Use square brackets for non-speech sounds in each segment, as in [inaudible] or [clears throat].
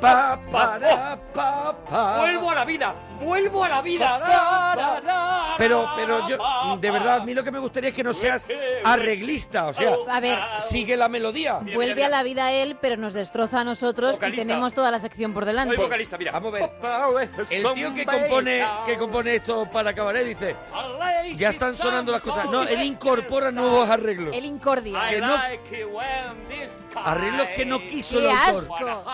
pa, para. Vuelvo a la vida, vuelvo a la vida. Pa, pa, pa. Pero, pero yo, de verdad, a mí lo que me gustaría es que no seas arreglista, o sea, A ver. sigue la melodía. Vuelve a la vida él, pero nos destroza a nosotros Vocalista. y tenemos toda la sección por delante. mira. Vamos a ver. El tío que compone, que compone esto para cabaret dice, ya están sonando las cosas. No, él incorpora nuevos arreglos. El incordia. Que no- Arreglos que no quiso el ¡Qué autor. asco!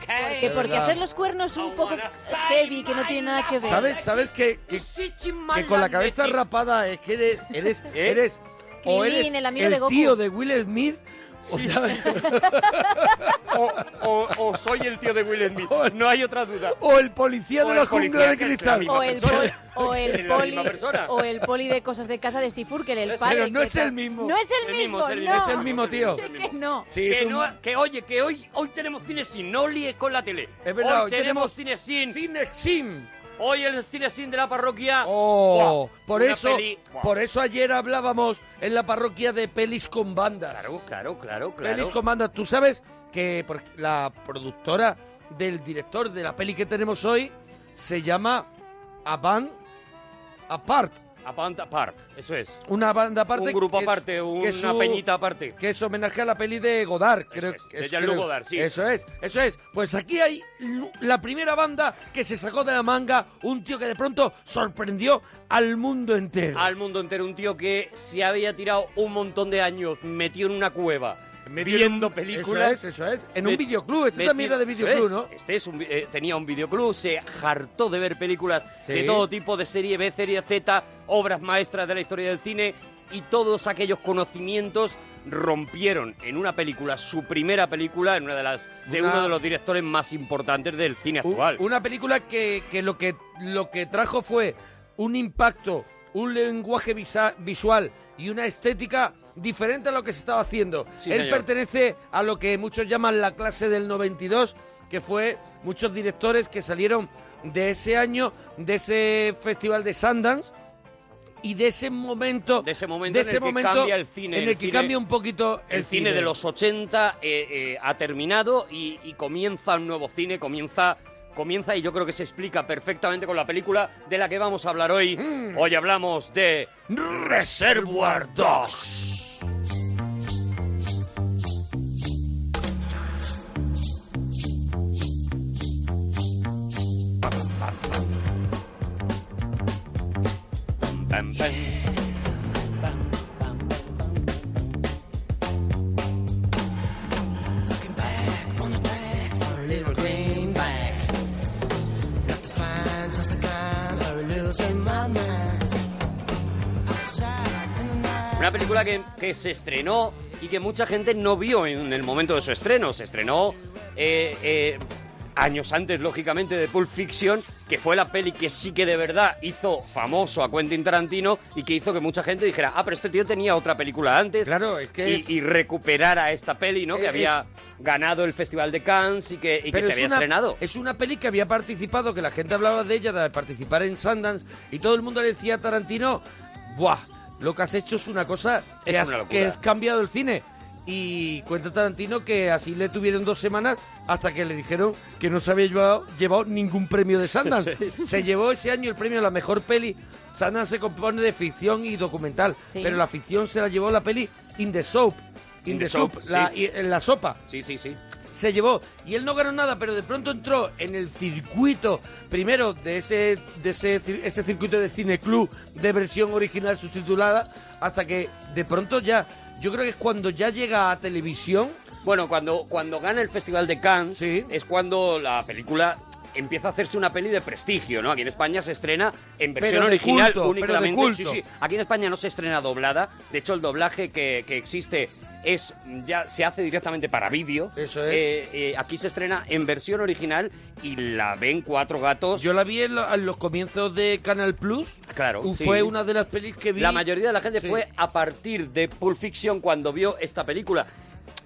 Que Que porque hacer los cuernos un poco heavy, que no tiene nada que ver. ¿Sabes? ¿Sabes que, que, que con la cabeza rapada es que eres, eres, eres o eres el amigo de Goku. tío de Will Smith o, o, o- o soy el tío de Will Smith, no hay otra duda. o el policía O de la jungla de cristal. O el, persona. pol- o [laughs] el poli o el poli de cosas de casa de Steve Urkel, el padre. Pero no es el mismo. No es el, El mismo, no. Es el mismo tío. Que no. Sí, que, es un- no- que oye, que hoy, hoy tenemos cine sin, no líes con la tele. Es verdad, hoy, hoy tenemos, tenemos cine sin. Cine Sim. Hoy el cine sin de la parroquia. Oh, Buah, por eso, peli- por eso ayer hablábamos en la parroquia de pelis con bandas. Claro, claro, claro, claro. Pelis con bandas. Tú sabes que la productora del director de la peli que tenemos hoy se llama A Band Apart. Apart, apart, eso es. Una banda aparte. Un grupo que es- aparte, que una su- peñita aparte. Que es homenaje a la peli de Godard, creo es, que de es, Jean-Luc creo- Godard, sí. Eso es, eso es. Pues aquí hay lu- la primera banda que se sacó de la manga un tío que de pronto sorprendió al mundo entero. Al mundo entero, un tío que se había tirado un montón de años metido en una cueva. Viendo películas. eso es, eso es. En un videoclub, este metido- también era de videoclub, es. ¿no? Este es un eh, tenía un videoclub, se hartó de ver películas Sí. de todo tipo, de serie B, serie Z, obras maestras de la historia del cine y todos aquellos conocimientos rompieron en una película, su primera película, en una de las de Una- uno de los directores más importantes del cine actual. Una película que, que lo que lo que trajo fue un impacto, un lenguaje visa- visual y una estética diferente a lo que se estaba haciendo. Sí, Él señor. pertenece a lo que muchos llaman la clase del 92, que fue muchos directores que salieron de ese año, de ese festival de Sundance y de ese momento de ese momento de en el que cambia el cine. en el el que cine- cambia un poquito el, el cine de los 80 eh, eh, ha terminado y, y comienza un nuevo cine, comienza, comienza y yo creo que se explica perfectamente con la película de la que vamos a hablar hoy. Mm. Hoy hablamos de Reservoir Dogs. Pam, Una película que, que se estrenó y que mucha gente no vio en el momento de su estreno. Se estrenó eh, eh, años antes, lógicamente, de Pulp Fiction, que fue la peli que sí que de verdad hizo famoso a Quentin Tarantino y que hizo que mucha gente dijera, ah, pero este tío tenía otra película antes. Claro, es que y, es- y recuperara esta peli, ¿no? Que había ganado el Festival de Cannes y que, y que se es había una- estrenado. Es una peli que había participado, que la gente hablaba de ella, de participar en Sundance, y todo el mundo le decía a Tarantino, ¡buah! Lo que has hecho es una cosa que, Es has, una que has cambiado el cine. Y cuenta Tarantino que así le tuvieron dos semanas hasta que le dijeron que no se había llevado, llevado ningún premio de Sundance. Sí. Se llevó ese año el premio a la mejor peli. Sundance se compone de ficción y documental, Sí. pero la ficción se la llevó la peli In the Soap. In, In the, Soap, la, sí. y- en la sopa Sí, sí, sí. Se llevó y él no ganó nada, pero de pronto entró en el circuito primero de ese de ese, ese circuito de cine club de versión original subtitulada hasta que de pronto ya yo creo que es cuando ya llega a televisión. Bueno, cuando, cuando gana el Festival de Cannes es cuando la película empieza a hacerse una peli de prestigio, ¿no? Aquí en España se estrena en versión original culto, únicamente. Sí, sí. Aquí en España no se estrena doblada. De hecho, el doblaje que, que existe es ya se hace directamente para vídeo. Eso es. Eh, eh, aquí se estrena en versión original y la ven cuatro gatos. Yo la vi en, lo- en los comienzos de Canal Plus. Claro. Uh, sí. Fue una de las pelis que vi. La mayoría de la gente Sí. fue a partir de Pulp Fiction cuando vio esta película.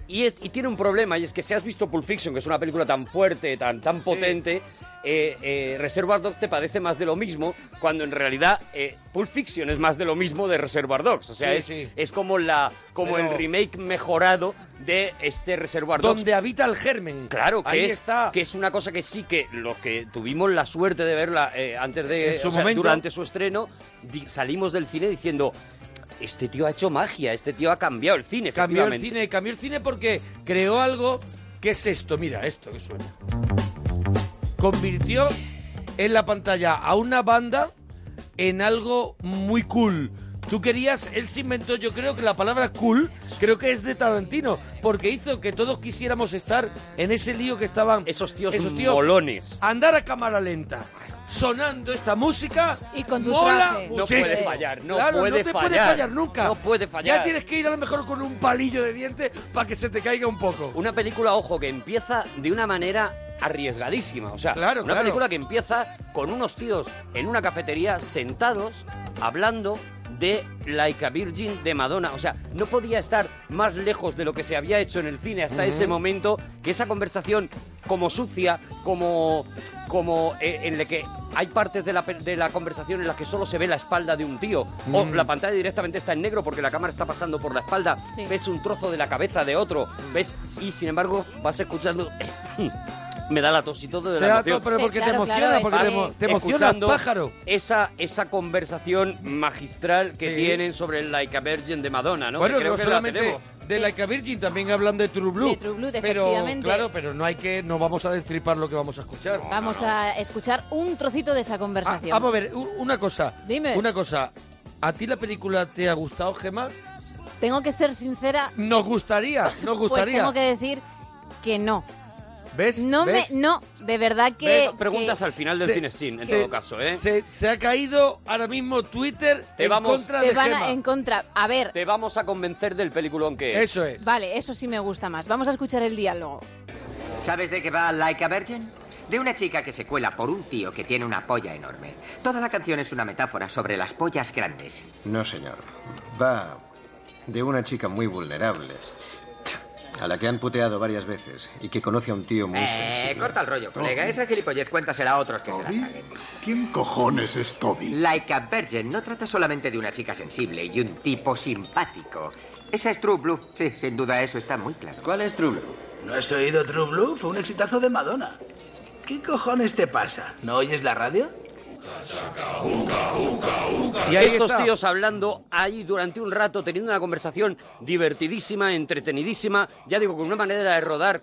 Y, es- y tiene un problema, y es que si has visto Pulp Fiction, que es una película tan fuerte, tan, tan potente, eh, eh, Reservoir Dogs te parece más de lo mismo, cuando en realidad eh, Pulp Fiction es más de lo mismo de Reservoir Dogs. O sea, Sí, es, sí. es como, la, como Pero- el remake mejorado de este Reservoir Dogs. Donde habita el germen. Claro, que Ahí es, está. que es una cosa que sí que los que tuvimos la suerte de verla eh, antes de su o sea, durante su estreno, di- salimos del cine diciendo este tío ha hecho magia, este tío ha cambiado el cine, Cambió el efectivamente". cine, cambió el cine porque creó algo que es esto, mira, esto que suena. Convirtió en la pantalla a una banda en algo muy cool. Tú querías, él se inventó, yo creo que la palabra cool, creo que es de Tarantino, porque hizo que todos quisiéramos estar en ese lío que estaban Esos tíos molones. Andar a cámara lenta, sonando esta música. Y con tu mola traje. No puede fallar, no Claro, puede no te puede fallar. fallar nunca. No puede fallar. Ya tienes que ir a lo mejor con un palillo de dientes para que se te caiga un poco. Una película, ojo, que empieza de una manera arriesgadísima. O sea, Claro, una claro. película que empieza con unos tíos en una cafetería sentados hablando de Like a Virgin de Madonna. O sea, no podía estar más lejos de lo que se había hecho en el cine hasta ese momento que esa conversación como sucia, como, como eh, en la que hay partes de la, de la conversación en las que solo se ve la espalda de un tío o la pantalla directamente está en negro porque la cámara está pasando por la espalda, Sí. ves un trozo de la cabeza de otro, ves y sin embargo vas escuchando me da la tos y todo de Te la da emoción. pero Sí, porque claro, te emociona, claro, porque te, emociona, pájaro. Esa, esa conversación magistral que Sí. tienen sobre el Like a Virgin de Madonna, ¿no? Bueno, que creo no que la solamente tenemos. de Like a Virgin, también hablan de True Blue. De True Blue, pero, efectivamente. claro, pero no hay que, no vamos a destripar lo que vamos a escuchar. Vamos a escuchar un trocito de esa Ah, conversación. vamos a ver, una cosa. Dime. Una cosa. ¿A ti la película te ha gustado, Gemma? Tengo que ser sincera, Nos gustaría, nos pues gustaría. tengo que decir que no. ¿Ves? No ¿Ves? me, no, de verdad que. ¿Ves? Preguntas que al final del Se- cine sin, en se- todo caso, ¿eh? Se, se ha caído ahora mismo Twitter Te en vamos- contra te de van a- en contra. A ver, Te vamos a convencer del peliculón que es. Eso es. vale, eso sí me gusta más. Vamos a escuchar el diálogo. ¿Sabes de qué va Like a Virgin? De una chica que se cuela por un tío que tiene una polla enorme. Toda la canción es una metáfora sobre las pollas grandes. No, señor. Va de una chica muy vulnerable, a la que han puteado varias veces y que conoce a un tío muy Eh, sensible. corta el rollo, colega. Esa gilipollez cuéntasela a otros que se la caguen. ¿Quién cojones es Toby? Like a Virgin no trata solamente de una chica sensible y un tipo simpático. Esa es True Blue. Sí, sin duda eso está muy claro. ¿Cuál es True Blue? ¿No has oído True Blue? Fue un exitazo de Madonna. ¿Qué cojones te pasa? ¿No oyes la radio? Y ahí Estos tíos hablando ahí durante un rato, teniendo una conversación divertidísima, entretenidísima, ya digo, con una manera de rodar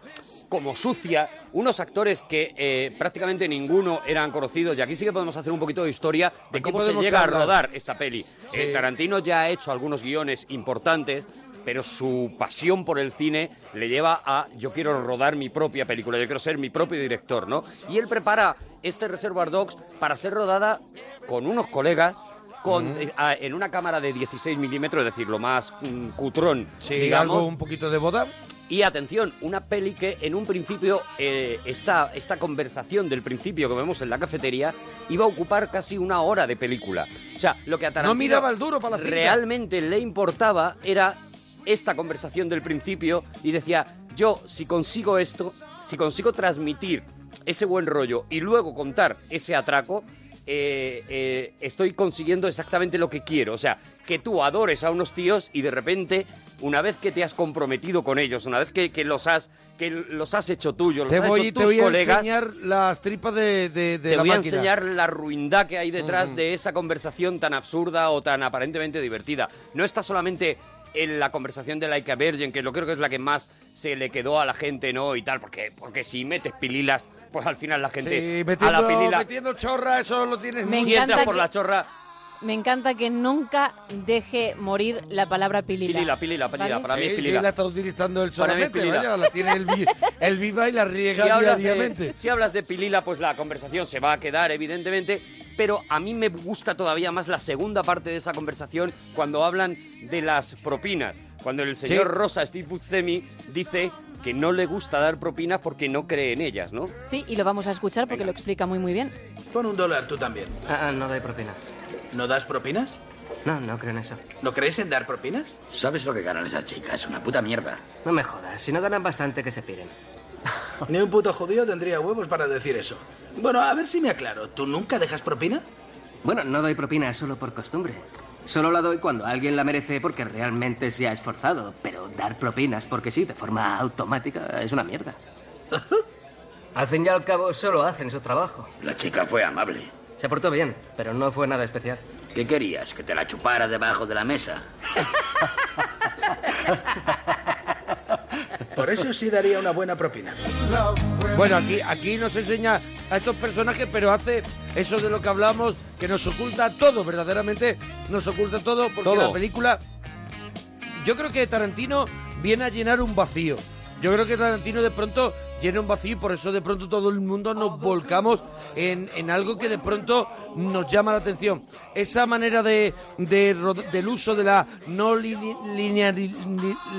como sucia, unos actores que eh, prácticamente ninguno eran conocidos, y aquí sí que podemos hacer un poquito de historia de cómo se llega a rodar esta peli. Eh, Tarantino ya ha hecho algunos guiones importantes, pero su pasión por el cine le lleva a yo quiero rodar mi propia película, yo quiero ser mi propio director, ¿no? Y él prepara este Reservoir Dogs para ser rodada con unos colegas con, eh, a- en una cámara de 16 milímetros, es decir, lo más mm, cutrón, Sí, digamos. algo un poquito de boda. Y atención, una peli que en un principio eh, esta, esta conversación del principio que vemos en la cafetería iba a ocupar casi una hora de película. O sea, lo que a Tarantino miraba el duro para la cinta. realmente le importaba era esta conversación del principio y decía, yo si consigo esto, si consigo transmitir ese buen rollo y luego contar ese atraco, eh, eh, estoy consiguiendo exactamente lo que quiero. O sea, que tú adores a unos tíos y de repente, una vez que te has comprometido con ellos, una vez que, que los, has, que los has hecho tuyos, los Te has voy, hecho te tus voy a colegas, enseñar las tripas de, de, de te la voy a enseñar la ruindad que hay detrás de esa conversación tan absurda o tan aparentemente divertida. No está solamente en la conversación de Laika Virgin, que yo creo que es la que más se le quedó a la gente, ¿no? Y tal, porque, porque si metes pililas, pues al final la gente Sí, a la pilila, metiendo chorra, eso lo tienes Me muy- si entras por que- la chorra, Me encanta que nunca deje morir la palabra pilila. pilila, pilila, pilila, ¿Vale? para mí es Sí, sí, pilila. la está utilizando él Para mí es solamente, pilila. vaya, la tiene el, vi- el viva y la riega si hablas, diariamente. de, si hablas de pilila, pues la conversación se va a quedar, evidentemente. Pero a mí me gusta todavía más la segunda parte de esa conversación cuando hablan de las propinas. Cuando el señor Sí. Rosa, Steve Buscemi, dice que no le gusta dar propinas porque no cree en ellas, ¿no? Sí, y lo vamos a escuchar porque lo explica muy muy bien. Pon un dólar tú también. Ah, no doy propina. ¿No das propinas? No, no creo en eso. ¿No crees en dar propinas? ¿Sabes lo que ganan esas chicas? Una puta mierda. No me jodas. Si no ganan bastante, que se piren. [laughs] Ni un puto judío tendría huevos para decir eso. Bueno, a ver si me aclaro. ¿Tú nunca dejas propina? Bueno, no doy propina solo por costumbre. Solo la doy cuando alguien la merece porque realmente se ha esforzado. Pero dar propinas porque sí, de forma automática, es una mierda. [laughs] al fin y al cabo, solo hacen su trabajo. La chica fue amable. Se portó bien, pero no fue nada especial. ¿Qué querías? ¿Que te la chupara debajo de la mesa? Por eso sí daría una buena propina. Bueno, aquí, aquí nos enseña a estos personajes, pero hace eso de lo que hablamos, que nos oculta todo, verdaderamente nos oculta todo, porque Todo. la película, yo creo que Tarantino viene a llenar un vacío. Yo creo que Tarantino de pronto llena un vacío y por eso de pronto todo el mundo nos volcamos en, en algo que de pronto nos llama la atención. Esa manera de, de del uso de la no linealidad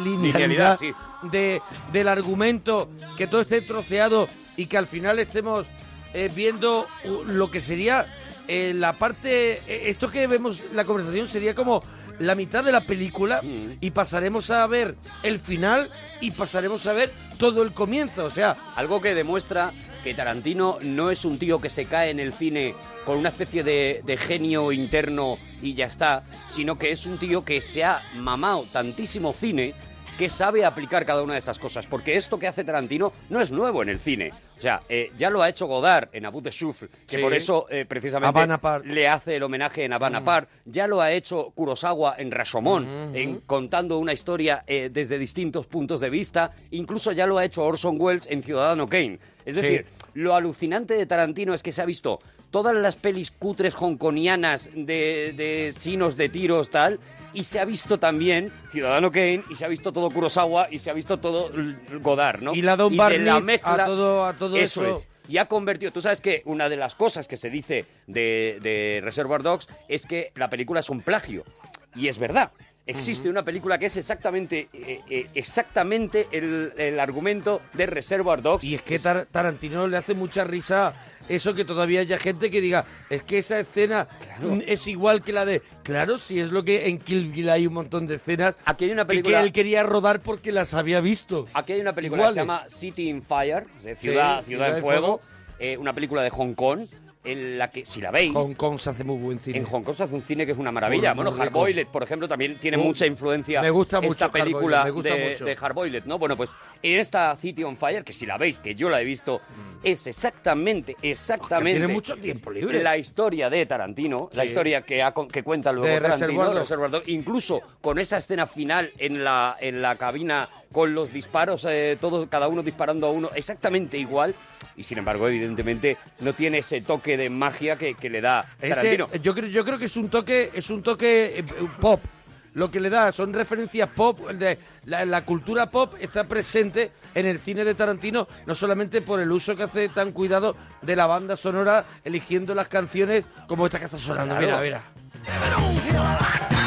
Linealidad, sí. de, del argumento, que todo esté troceado y que al final estemos eh, viendo uh, lo que sería eh, la parte... eh, esto que vemos, la conversación sería como la mitad de la película y pasaremos a ver el final y pasaremos a ver todo el comienzo. O sea, Algo que demuestra que Tarantino no es un tío que se cae en el cine con una especie de, de genio interno y ya está, sino que es un tío que se ha mamado tantísimo cine que sabe aplicar cada una de esas cosas. Porque esto que hace Tarantino no es nuevo en el cine. O sea, eh, ya lo ha hecho Godard en Abu de Souffle, que Sí. por eso eh, precisamente le hace el homenaje en Havana Mm. Ya lo ha hecho Kurosawa en Rashomon, Mm, en, contando una historia eh, desde distintos puntos de vista. Incluso ya lo ha hecho Orson Welles en Ciudadano Kane. Es Sí. decir, lo alucinante de Tarantino es que se ha visto todas las pelis cutres hongkonianas de, de chinos de tiros, tal. Y se ha visto también Ciudadano Kane, y se ha visto todo Kurosawa, y se ha visto todo Godard, ¿no? Y dado un de la mezcla- a todo- a todo eso. es. Y ha convertido. Tú sabes que una de las cosas que se dice de, de Reservoir Dogs es que la película es un plagio. Y es verdad. Existe una película que es exactamente, eh, eh, exactamente el, el argumento de Reservoir Dogs. Y es que Tar- Tarantino le hace mucha risa eso que todavía haya gente que diga, es que esa escena es igual que la de... Claro, si es lo que en Kill Bill hay un montón de escenas Aquí hay una que- película- que él quería rodar porque las había visto. Aquí hay una película que se llama City in Fire, de ciudad, Sí, ciudad, en Fuego, eh, una película de Hong Kong, en la que, si la veis... Hong Kong se hace muy buen cine. En Hong Kong se hace un cine que es una maravilla. Muy, muy bueno. Hardboiled, por ejemplo, también tiene Uh, mucha influencia me gusta mucho esta película me gusta de, mucho. de Hardboiled, ¿no? Bueno, pues en esta City on Fire, que si la veis, que yo la he visto, es exactamente, exactamente... tiene mucho tiempo libre. La historia de Tarantino, la historia que, ha que cuenta luego De Tarantino, Reservoir incluso con esa escena final en la, en la cabina con los disparos, eh, todos, cada uno disparando a uno, exactamente igual. Y sin embargo, evidentemente, no tiene ese toque de magia que, que le da Ese- Tarantino. yo, creo, yo creo que es un toque, es un toque eh, pop. Lo que le da son referencias pop, de la, la cultura pop está presente en el cine de Tarantino, no solamente por el uso que hace tan cuidado de la banda sonora, eligiendo las canciones como esta que está sonando. Claro. Mira, mira.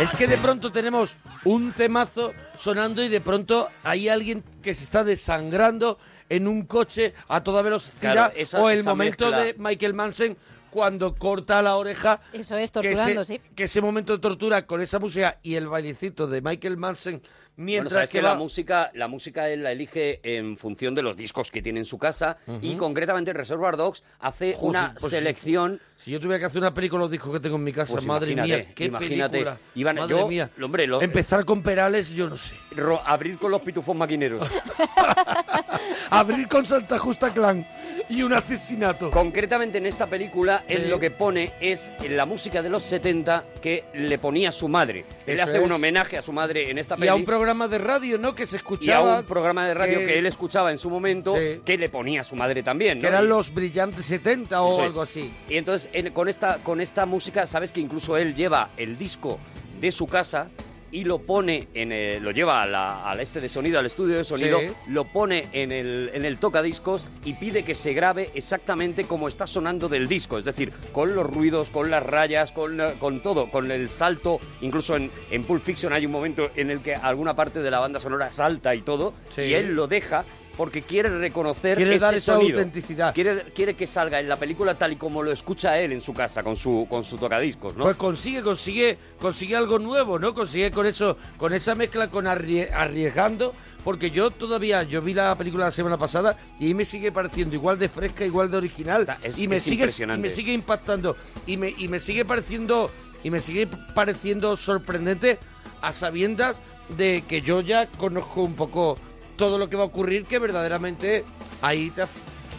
Es que de pronto tenemos un temazo sonando y de pronto hay alguien que se está desangrando en un coche a toda velocidad Claro, esa- o el esa momento mezcla. de Michael Manson cuando corta la oreja. Eso es, que torturando, ese, sí. que ese momento de tortura con esa música y el bailecito de Michael Manson Bueno, mientras sabes que, que, va- la música, la música él la elige en función de los discos que tiene en su casa y Ujú. concretamente Reservoir Dogs hace una pues selección. Si yo tuviera que hacer una película los discos que tengo en mi casa, Pues madre mía, qué imagínate. película. Iban- madre yo, mía. hombre, lo- Empezar con Perales, yo no sé. ro- abrir con los pitufos maquineros. [laughs] Abrir con Santa Justa Clan y un asesinato. Concretamente en esta película, él Sí. lo que pone es la música de los 70 que le ponía su madre. Él Eso hace un es. homenaje a su madre en esta Y a película. Programa de radio, ¿no? Que se y a escuchaba. un programa de radio que- que, él escuchaba en su momento, Sí. que le ponía a su madre también. Que ¿no? eran Y- los brillantes 70 o Eso es. algo así. Y entonces en- con, esta, con esta música, sabes que incluso él lleva el disco de su casa y lo pone en el- lo lleva a la- al este de sonido, al estudio de sonido, Sí. lo pone en el, en el tocadiscos y pide que se grabe exactamente como está sonando del disco, es decir, con los ruidos, con las rayas, con, la- con todo, con el salto, incluso en, en Pulp Fiction hay un momento en el que alguna parte de la banda sonora salta y todo, Sí. y él lo deja porque quiere reconocer Quiere ese dar esa sonido. autenticidad. Quiere, quiere que salga en la película tal y como lo escucha él en su casa con su con su tocadiscos, ¿no? Pues consigue, consigue, consigue algo nuevo, ¿no? Consigue con eso, con esa mezcla, con arrie- arriesgando, porque yo todavía, yo vi la película la semana pasada y ahí me sigue pareciendo igual de fresca, igual de original, es- y me es sigue, y me sigue impactando, y me, y me sigue pareciendo, y me sigue pareciendo sorprendente a sabiendas de que yo ya conozco un poco todo lo que va a ocurrir, que verdaderamente ahí te,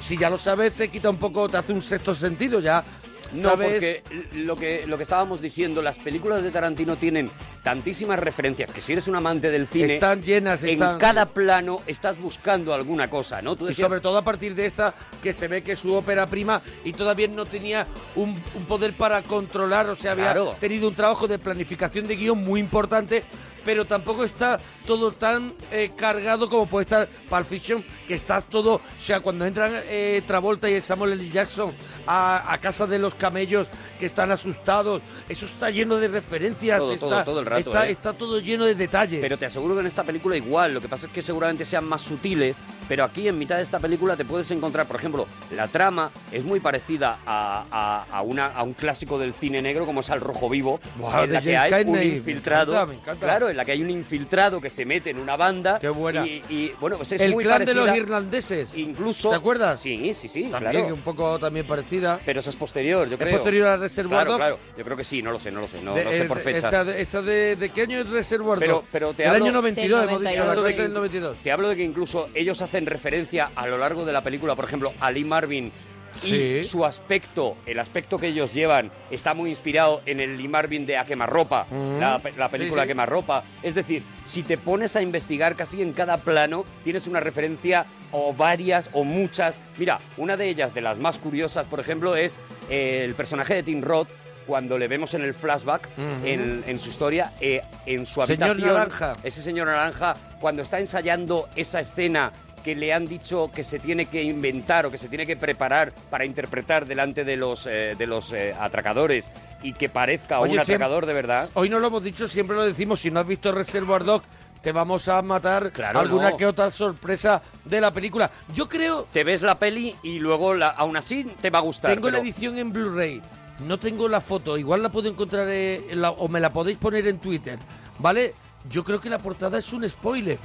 si ya lo sabes, te quita un poco, te hace un sexto sentido, ya No, sabes... porque lo que, lo que estábamos diciendo, las películas de Tarantino tienen tantísimas referencias que si eres un amante del cine, Están llenas, en están- cada plano estás buscando alguna cosa, ¿no? Tú Y decías, sobre todo a partir de esta, que se ve que es su ópera prima y todavía no tenía un, un poder para controlar, o sea, había Claro. tenido un trabajo de planificación de guion muy importante, pero tampoco está todo tan eh, cargado como puede estar Pulp Fiction, que está todo, o sea, cuando entran eh, Travolta y Samuel L. Jackson a, a casa de los camellos que están asustados, eso está lleno de referencias, Todo, está, todo, todo el rato, está, ¿eh? está todo lleno de detalles. Pero te aseguro que en esta película igual, lo que pasa es que seguramente sean más sutiles, pero aquí en mitad de esta película te puedes encontrar, por ejemplo, la trama es muy parecida a, a- a una, a un clásico del cine negro como es Al Rojo Vivo, Buah, en la que hay un Cagney, me infiltrado, encanta, me encanta. claro, en la que hay un infiltrado que se mete en una banda Qué buena. Y, y, bueno, pues es el muy clan de los irlandeses. incluso ¿Te acuerdas? Sí, sí, sí, También, claro. que un poco también parecida. Pero esa es posterior, yo ¿Es creo. posterior a Reservoir Claro, Dogs? claro. Yo creo que sí, no lo sé, no lo sé, no, De- no sé eh, por fecha. Esta, de, esta de, ¿de qué año es Reservoir Pero, Dogs? pero te Del hablo, año 92, Del hemos dicho, 92, la del 92. Te hablo de que incluso ellos hacen referencia a lo largo de la película, por ejemplo, a Lee Marvin y su aspecto, el aspecto que ellos llevan, está muy inspirado en el Lee Marvin de A Quemarropa, Mm. la, pe- la película Sí, sí. Quemarropa. Es decir, si te pones a investigar casi en cada plano, tienes una referencia o varias o muchas. Mira, una de ellas, de las más curiosas, por ejemplo, es eh, el personaje de Tim Roth. Cuando le vemos en el flashback, en, en su historia, eh, en su Señor habitación, Naranja. ese señor naranja, cuando está ensayando esa escena que le han dicho que se tiene que inventar o que se tiene que preparar para interpretar delante de los, eh, de los eh, atracadores y que parezca Oye, un atracador de verdad. Hoy no lo hemos dicho, siempre lo decimos, si no has visto Reservoir Dogs, te vamos a matar Claro, alguna no. que otra sorpresa de la película. Yo creo, Te ves la peli y luego la- aún así te va a gustar. tengo la pero- edición en Blu-ray, no tengo la foto, igual la puedo encontrar eh, en la- o me la podéis poner en Twitter, ¿vale? Yo creo que la portada es un spoiler.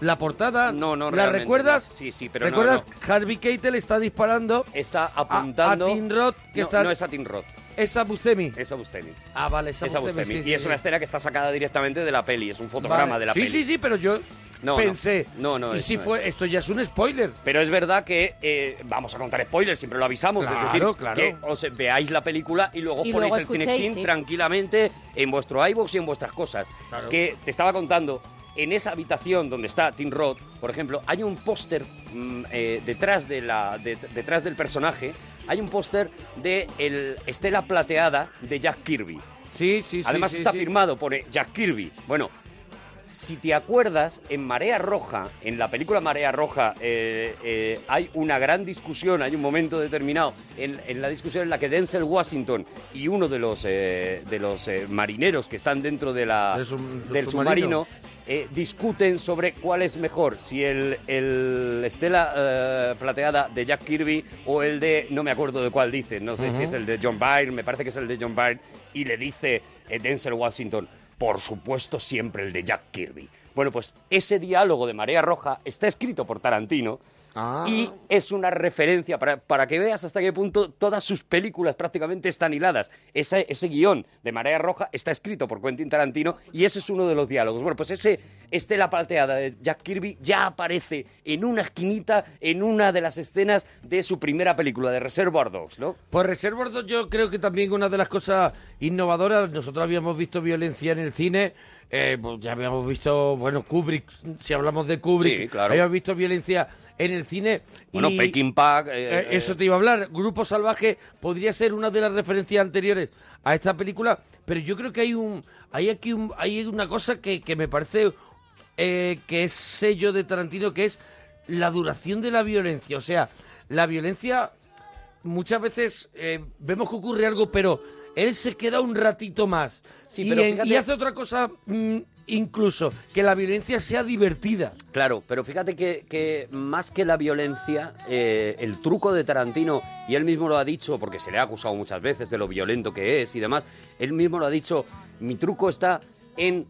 La portada, No, no, ¿la realmente recuerdas? no. Sí, sí, pero no, ¿Recuerdas? no. Harvey Keitel está disparando Está apuntando. a Tim Roth, que no, está- no es a Tim Roth, es a Buscemi. es a Bustemi. Ah, vale, es a Es a Buscemi, Bustemi. sí, sí, y es sí. una escena que está sacada directamente de la peli, es un fotograma Vale. de la sí, peli. Sí, sí, pero yo No, no. pensé. No, no, Y es- si no fue, esto ya es un spoiler. Pero es verdad que eh, vamos a contar spoilers, siempre lo avisamos. Claro, es decir, claro. que os veáis la película y luego Y ponéis luego el escuchéis, Cinexin sí. tranquilamente en vuestro iVoox y en vuestras cosas. Claro. Que te estaba contando, en esa habitación donde está Tim Roth, por ejemplo, hay un póster mm, eh, detrás, de la, de- detrás del personaje, hay un póster de el Estela Plateada de Jack Kirby. Sí, sí, sí. Además sí, está sí. firmado por eh, Jack Kirby. Bueno, si te acuerdas, en Marea Roja, en la película Marea Roja, eh, eh, hay una gran discusión, hay un momento determinado en, en la discusión en la que Denzel Washington y uno de los, eh, de los marineros que están dentro de la, Del sub- del del submarino. submarino eh, discuten sobre cuál es mejor, si el, el Estela eh, Plateada de Jack Kirby o el de, no me acuerdo de cuál dice, no sé si es el de John Byrne, me parece que es el de John Byrne, y le dice eh, Denzel Washington, por supuesto siempre el de Jack Kirby. Bueno, pues ese diálogo de Marea Roja está escrito por Tarantino Ah. y es una referencia para, para que veas hasta qué punto todas sus películas prácticamente están hiladas. Ese, ese guion de Marea Roja está escrito por Quentin Tarantino y ese es uno de los diálogos. Bueno, pues ese Estela Palteada de Jack Kirby ya aparece en una esquinita en una de las escenas de su primera película, de Reservoir Dogs, ¿no? Pues Reservoir Dogs yo creo que también una de las cosas innovadoras, nosotros habíamos visto violencia en el cine, eh, pues ya habíamos visto, bueno, Kubrick, si hablamos de Kubrick, Sí, claro. habíamos visto violencia en el cine. Bueno, y, Peking Pack... eh, eh, eso te iba a hablar, Grupo Salvaje podría ser una de las referencias anteriores a esta película, pero yo creo que hay un hay aquí un, hay una cosa que, que me parece eh, que es sello de Tarantino, que es la duración de la violencia. O sea, la violencia muchas veces eh, vemos que ocurre algo, pero él se queda un ratito más. Sí, y, pero en- fíjate- y hace otra cosa mm, incluso, que la violencia sea divertida. Claro, pero fíjate que, que más que la violencia, eh, el truco de Tarantino, y él mismo lo ha dicho, porque se le ha acusado muchas veces de lo violento que es y demás, él mismo lo ha dicho, mi truco está en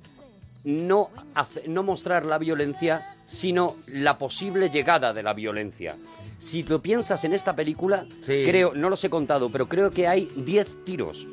no, hace- no mostrar la violencia, sino la posible llegada de la violencia. Si lo piensas en esta película, Sí. creo, no los he contado, pero creo que hay 10 tiros.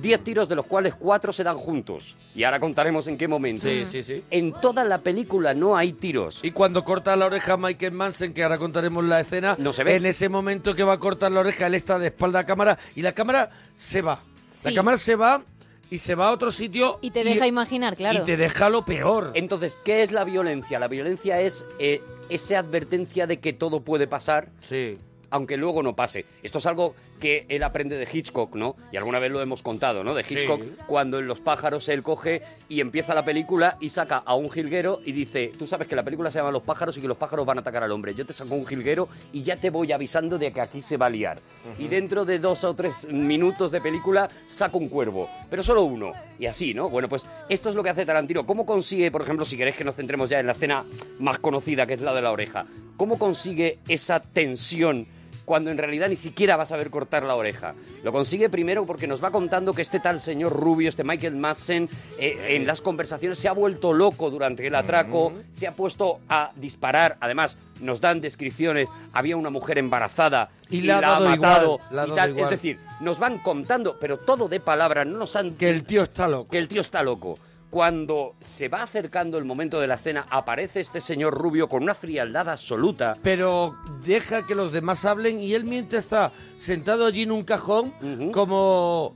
10 tiros de los cuales 4 se dan juntos. Y ahora contaremos en qué momento. Sí, sí, sí. En toda la película no hay tiros. Y cuando corta la oreja a Michael Manson, que ahora contaremos la escena, No se ve. en ese momento que va a cortar la oreja, él está de espalda a cámara y la cámara se va. La cámara se va y se va a otro sitio Y te deja imaginar, claro. y te deja lo peor. Entonces, ¿qué es la violencia? La violencia es eh, esa advertencia de que todo puede pasar, Sí. Aunque luego no pase. Esto es algo que él aprende de Hitchcock, ¿no? Y alguna vez lo hemos contado, ¿no? De Hitchcock, Sí. cuando en Los pájaros él coge y empieza la película y saca a un jilguero y dice, tú sabes que la película se llama Los pájaros y que los pájaros van a atacar al hombre. Yo te saco un jilguero y ya te voy avisando de que aquí se va a liar. Y dentro de dos o tres minutos de película saco un cuervo, pero solo uno. Y así, ¿no? Bueno, pues esto es lo que hace Tarantino. ¿Cómo consigue, por ejemplo, si queréis que nos centremos ya en la escena más conocida, que es la de la oreja, cómo consigue esa tensión cuando en realidad ni siquiera vas a ver cortar la oreja. Lo consigue primero porque nos va contando que este tal señor Rubio, este Michael Madsen, eh, en las conversaciones se ha vuelto loco durante el atraco, se ha puesto a disparar. Además, nos dan descripciones. Había una mujer embarazada Y la ha matado. igual, y tal. igual. Es decir, nos van contando, pero todo de palabras, no nos han... Que el tío está loco. Que el tío está loco. Cuando se va acercando el momento de la escena, aparece este señor Rubio con una frialdad absoluta. Pero deja que los demás hablen y él mientras está sentado allí en un cajón como,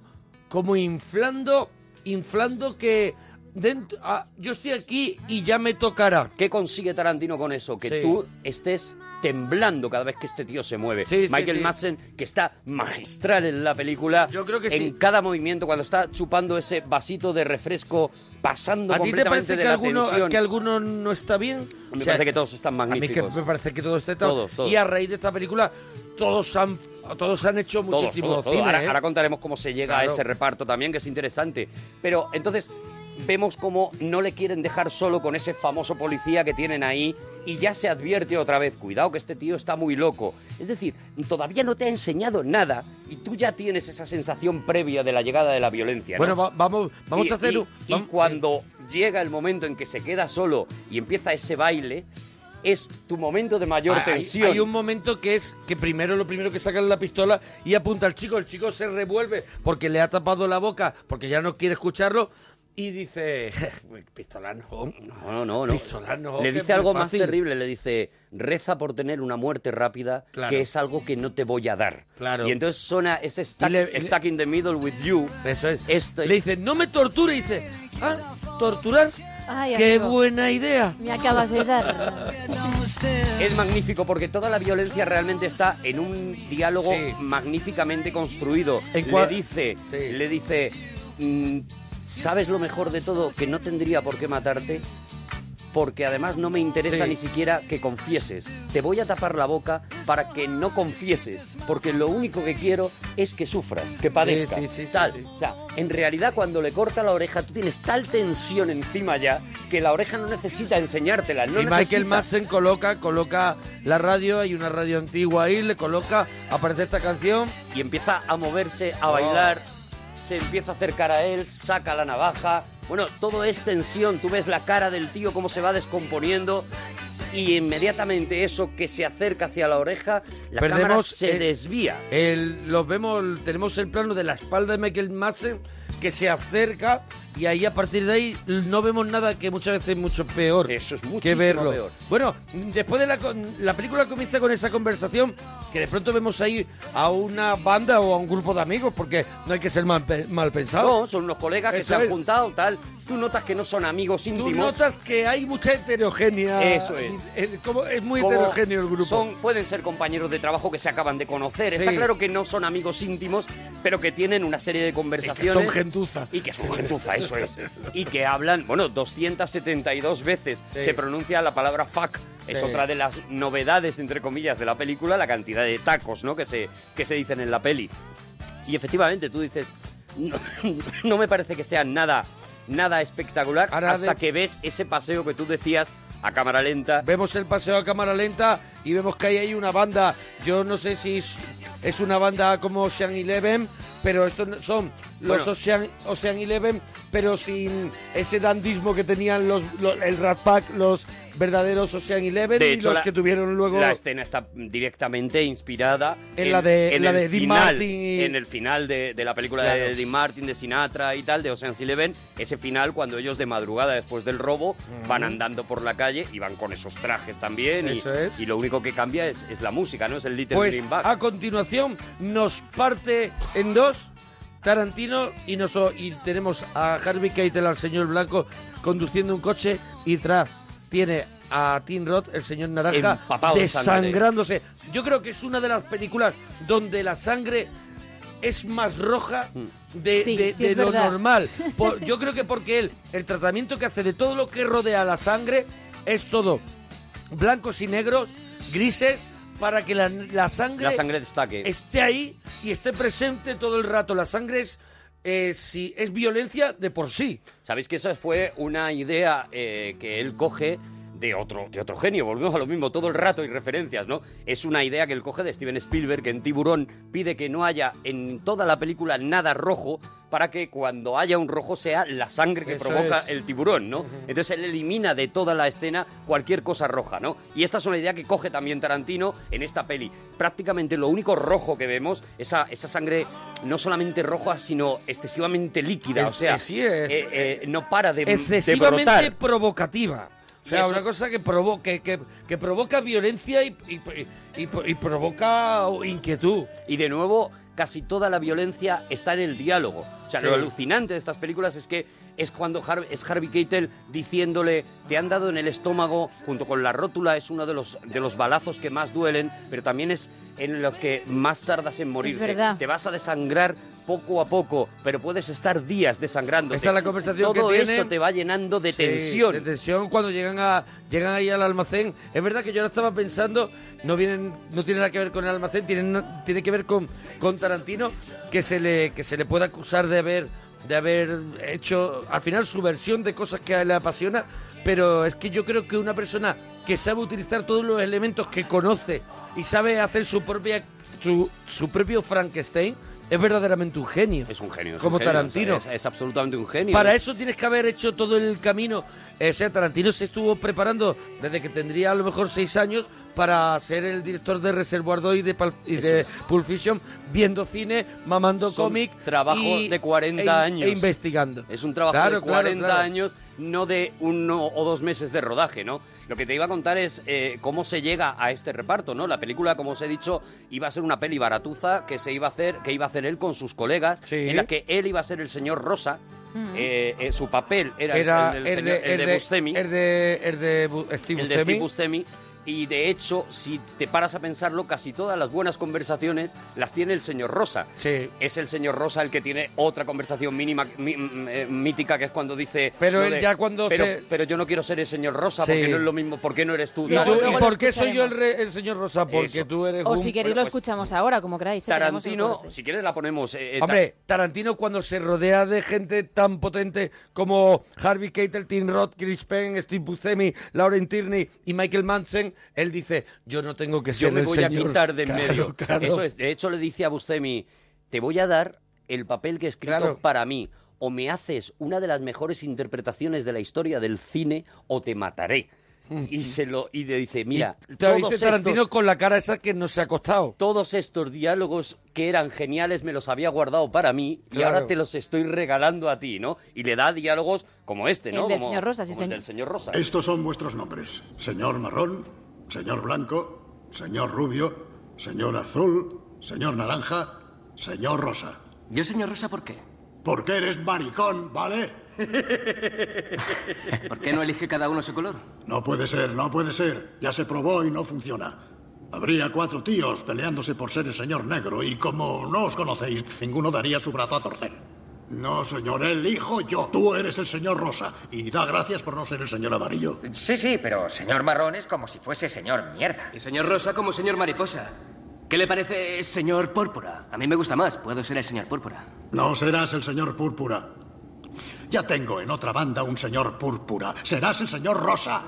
como inflando, inflando que dentro, ah, yo estoy aquí y ya me tocará. ¿Qué consigue Tarantino con eso? Que Sí. tú estés temblando cada vez que este tío se mueve. Sí, Michael sí. Madsen, que está magistral en la película. Yo creo que en cada movimiento, cuando está chupando ese vasito de refresco, pasando ¿A ti te completamente parece de que la alguno, tensión. que alguno no está bien? Me parece que todos están A mí magníficos. que me parece que todo está tal. Todos, todos. Y a raíz de esta película, todos han, todos han hecho Todos, muchísimo todos, todos. cine. Ahora, ¿eh? ahora contaremos cómo se llega Claro. a ese reparto también, que es interesante. Pero entonces vemos cómo no le quieren dejar solo con ese famoso policía que tienen ahí y ya se advierte otra vez, cuidado que este tío está muy loco. Es decir, todavía no te ha enseñado nada y tú ya tienes esa sensación previa de la llegada de la violencia. ¿no? Bueno, va- vamos, vamos Y- a hacer y- un... y cuando llega el momento en que se queda solo y empieza ese baile, es tu momento de mayor Hay- tensión. Hay un momento que es que primero lo primero que sacan la pistola y apunta al chico. El chico se revuelve porque le ha tapado la boca, porque ya no quiere escucharlo. Y dice, pistola no. No, no, no. no. Pistola no, le dice algo más terrible, le dice, reza por tener una muerte rápida, Claro. que es algo que no te voy a dar. Claro. Y entonces suena ese le- stuck in the middle with you. Eso es. Este- Le dice, no me torture. Y dice, ah, torturar. Ay, Qué amigo. buena idea. Me acabas de dar. Es magnífico porque toda la violencia realmente está en un diálogo Sí. magníficamente construido. En le dice, Sí. le dice, mm, ¿sabes lo mejor de todo? Que no tendría por qué matarte. Porque además no me interesa Sí. ni siquiera que confieses. Te voy a tapar la boca para que no confieses. Porque lo único que quiero es que sufras, que padezcas. sí, sí, sí, tal. O sea, en realidad cuando le corta la oreja, tú tienes tal tensión encima ya que la oreja no necesita enseñártela. No y Michael necesita- Madsen coloca, coloca la radio, hay una radio antigua ahí, le coloca, aparece esta canción. y empieza a moverse, a Oh. bailar, se empieza a acercar a él, saca la navaja. Bueno, todo es tensión, tú ves la cara del tío cómo se va descomponiendo y inmediatamente eso que se acerca hacia la oreja, la cámara Perdemos se el- desvía. El, los vemos, tenemos el plano de la espalda de Michael Madsen que se acerca y ahí a partir de ahí no vemos nada que muchas veces es mucho peor Eso es que verlo. peor. Bueno, después de la, la película comienza con esa conversación que de pronto vemos ahí a una banda o a un grupo de amigos porque no hay que ser mal, mal pensado. No, son unos colegas que Eso se han es. juntado, tal. Tú notas que no son amigos Tú íntimos. notas que hay mucha heterogeneidad. Eso es. Es, como- es muy como heterogéneo el grupo. Son, pueden ser compañeros de trabajo que se acaban de conocer. Está Sí. claro que no son amigos íntimos, pero que tienen una serie de conversaciones. son gentuza. Y que son gentuza, eso es. [laughs] Y que hablan, bueno, 272 veces Sí. se pronuncia la palabra fuck. Es otra de las novedades, entre comillas, de la película, la cantidad de tacos, ¿no? Que se, que se dicen en la peli. Y efectivamente, tú dices, no, [laughs] no me parece que sea nada, nada espectacular Ahora hasta de- que ves ese paseo que tú decías a cámara lenta. Vemos el paseo a cámara lenta y vemos que ahí hay una banda. Yo no sé si es, es una banda como Ocean Eleven, pero estos son los Bueno. Ocean, Ocean Eleven, pero sin ese dandismo que tenían los, los- el Rat Pack, los verdaderos Ocean Eleven De y hecho, los la- que tuvieron luego. La escena está directamente inspirada En la de- en la de Dean final, Martin y- en el final de, de la película de. Dean Martin, de Sinatra y tal, de Ocean's Eleven, ese final cuando ellos de madrugada después del robo van andando por la calle y van con esos trajes también y, Eso es. y lo único que cambia es, es la música, ¿no? Es el Little Pues Green Bag. a continuación nos parte en dos Tarantino y, nos, y tenemos a Harvey Keitel, al señor Blanco, conduciendo un coche y tras tiene a Tim Roth, el señor Naranja, Empapado de sangre. desangrándose. Yo creo que es una de las películas donde la sangre es más roja de, Sí, de- sí, de es lo verdad. normal. [laughs] Por- yo creo que porque él, el tratamiento que hace de todo lo que rodea la sangre es todo blancos y negros, grises, para que la, la sangre, La sangre destaque. esté ahí y esté presente todo el rato. La sangre es, eh, si es violencia de por sí. Sabéis que esa fue una idea eh, que él coge de otro, de otro genio, volvemos a lo mismo, todo el rato y referencias, ¿no? Es una idea que él coge de Steven Spielberg, que en Tiburón pide que no haya en toda la película nada rojo para que cuando haya un rojo sea la sangre que Eso provoca es. el tiburón, ¿no? Entonces él elimina de toda la escena cualquier cosa roja, ¿no? Y esta es una idea que coge también Tarantino en esta peli. Prácticamente lo único rojo que vemos, esa, esa sangre no solamente roja, sino excesivamente líquida, o Es- sea, sí es. eh, eh, no para de, de excesivamente brotar. provocativa. O sea, una cosa que, provo que, que, que provoca violencia y, y, y- y provoca inquietud. Y de nuevo, casi toda la violencia está en el diálogo. O sea, Sí. lo alucinante de estas películas es que es cuando Har- es Harvey Keitel diciéndole, te han dado en el estómago, junto con la rótula, es uno de los, de los balazos que más duelen, pero también es en los que más tardas en morir. Es verdad. Te vas a desangrar poco a poco, pero puedes estar días desangrándote. Esa es la conversación Todo que tienen. eso te va llenando de Sí, tensión. de tensión cuando llegan a llegan ahí al almacén. Es verdad que yo ahora estaba pensando, no vienen, no tiene nada que ver con el almacén, tiene, tiene que ver con, con Tarantino, que se le, que se le puede acusar de haber, de haber hecho al final su versión de cosas que a él le apasiona. Pero es que yo creo que una persona que sabe utilizar todos los elementos que conoce y sabe hacer su propia su, su propio Frankenstein es verdaderamente un genio. Es un genio. es Como un genio, Tarantino. o sea, es, es absolutamente un genio. Para eso tienes que haber hecho todo el camino. Eh, o sea, Tarantino se estuvo preparando desde que tendría a lo mejor seis años para ser el director de Reservoir Dogs y de, Pul- y Eso de. Pulp Fiction, viendo cine, mamando cómic. trabajo y- de 40 e in- años. E investigando. Es un trabajo Claro, de claro, 40 claro. años, no de uno o dos meses de rodaje, ¿no? Lo que te iba a contar es eh, cómo se llega a este reparto, ¿no? La película, como os he dicho, iba a ser una peli baratuza que se iba a hacer, que iba a hacer él con sus colegas, Sí. en la que él iba a ser el señor Rosa. Mm. eh, eh, su papel era, el- Era el, del el señor- de, el de el de- Buscemi. el de, el de Bu- Steve el de Buscemi. Steve Buscemi. Y de hecho, si te paras a pensarlo, casi todas las buenas conversaciones las tiene el señor Rosa. Sí. Es el señor Rosa el que tiene otra conversación mínima, mí- eh, mítica, que es cuando dice... Pero él ya cuando pero, se- Pero yo no quiero ser el señor Rosa, Sí. porque no es lo mismo, ¿por qué no eres tú? ¿Y, tú- y por qué soy yo el, re- el señor Rosa? Porque Eso. tú eres O un... si queréis bueno, lo pues, escuchamos ahora, como queráis. ¿eh? Tarantino, si quieres la ponemos... eh, eh, Hombre, Tarantino cuando se rodea de gente tan potente como Harvey Keitel, Tim Roth, Chris Penn, Steve Buscemi, Lauren Tierney y Michael Manson, él dice, yo no tengo que yo ser me el voy a señor". quitar de en Claro, medio. claro. Eso es, de hecho le dice a Buscemi, te voy a dar el papel que he escrito Claro. para mí. O me haces una de las mejores interpretaciones de la historia del cine o te mataré. Y se lo y le dice, mira, Y te lo todos dice Tarantino estos, con la cara esa que no se ha acostado. todos estos diálogos que eran geniales me los había guardado para mí y Claro. ahora te los estoy regalando a ti, ¿no? Y le da diálogos como este, El ¿no? del Como- señor Rosa, sí, como el señor. del señor Rosa. Estos son vuestros nombres. Señor Marrón, señor Blanco, señor Rubio, señor Azul, señor Naranja, señor Rosa. Yo, señor Rosa, ¿por qué? Porque eres maricón, ¿vale? [laughs] ¿Por qué no elige cada uno su color? No puede ser, no puede ser. Ya se probó y no funciona. Habría cuatro tíos peleándose por ser el señor negro y como no os conocéis, ninguno daría su brazo a torcer. No, señor, elijo yo. Tú eres el señor Rosa y da gracias por no ser el señor amarillo. Sí, sí, pero señor Marrón es como si fuese señor mierda. Y señor Rosa como señor mariposa. ¿Qué le parece, señor Púrpura? A mí me gusta más. Puedo ser el señor Púrpura. No serás el señor Púrpura. Ya tengo en otra banda un señor Púrpura. Serás el señor Rosa.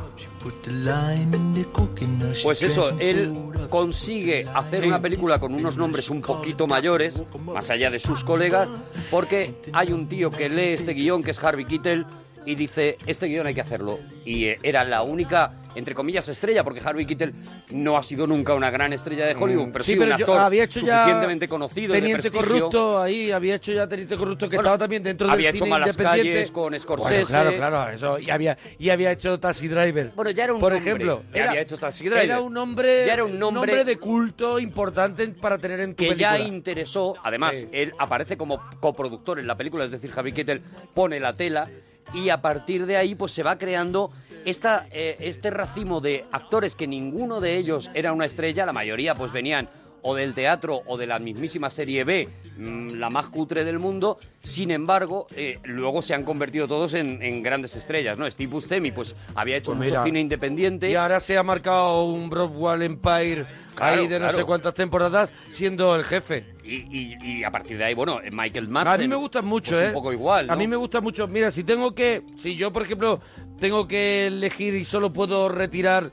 Pues eso, él consigue hacer una película con unos nombres un poquito mayores, más allá de sus colegas, porque hay un tío que lee este guion, que es Harvey Keitel, y dice, este guion hay que hacerlo. Y eh, era la única, entre comillas, estrella, porque Harvey Keitel no ha sido nunca una gran estrella de Hollywood, pero sí, un yo actor había hecho ya suficientemente conocido, de Teniente prestigio. Corrupto, ahí había hecho ya Teniente Corrupto, que Bueno, estaba también dentro del había hecho cine Malas. Calles con Scorsese. Bueno, claro, claro, eso. Y había, y había hecho Taxi Driver. Bueno, ya era un Por nombre, ejemplo, era, había hecho Taxi Driver. era un nombre, Ya era un nombre- de culto importante para tener en tu que película. ya interesó, además, Sí. él aparece como coproductor en la película, es decir, Javi Kettel pone la tela y a partir de ahí pues se va creando esta, eh, este racimo de actores que ninguno de ellos era una estrella, la mayoría pues venían o del teatro o de la mismísima serie B, mm, la más cutre del mundo, sin embargo, eh, luego se han convertido todos en, en grandes estrellas, ¿no? Steve Buscemi pues había hecho Pues mucho mira, cine independiente. Y ahora se ha marcado un Broadway Empire Claro, ahí de no claro. sé cuántas temporadas siendo el jefe. Y, y- y a partir de ahí, bueno, Michael Madsen. A mí me gustan mucho, pues ¿eh? Un poco igual, A mí me gusta mucho. Mira, si tengo que. Si yo, por ejemplo, tengo que elegir y solo puedo retirar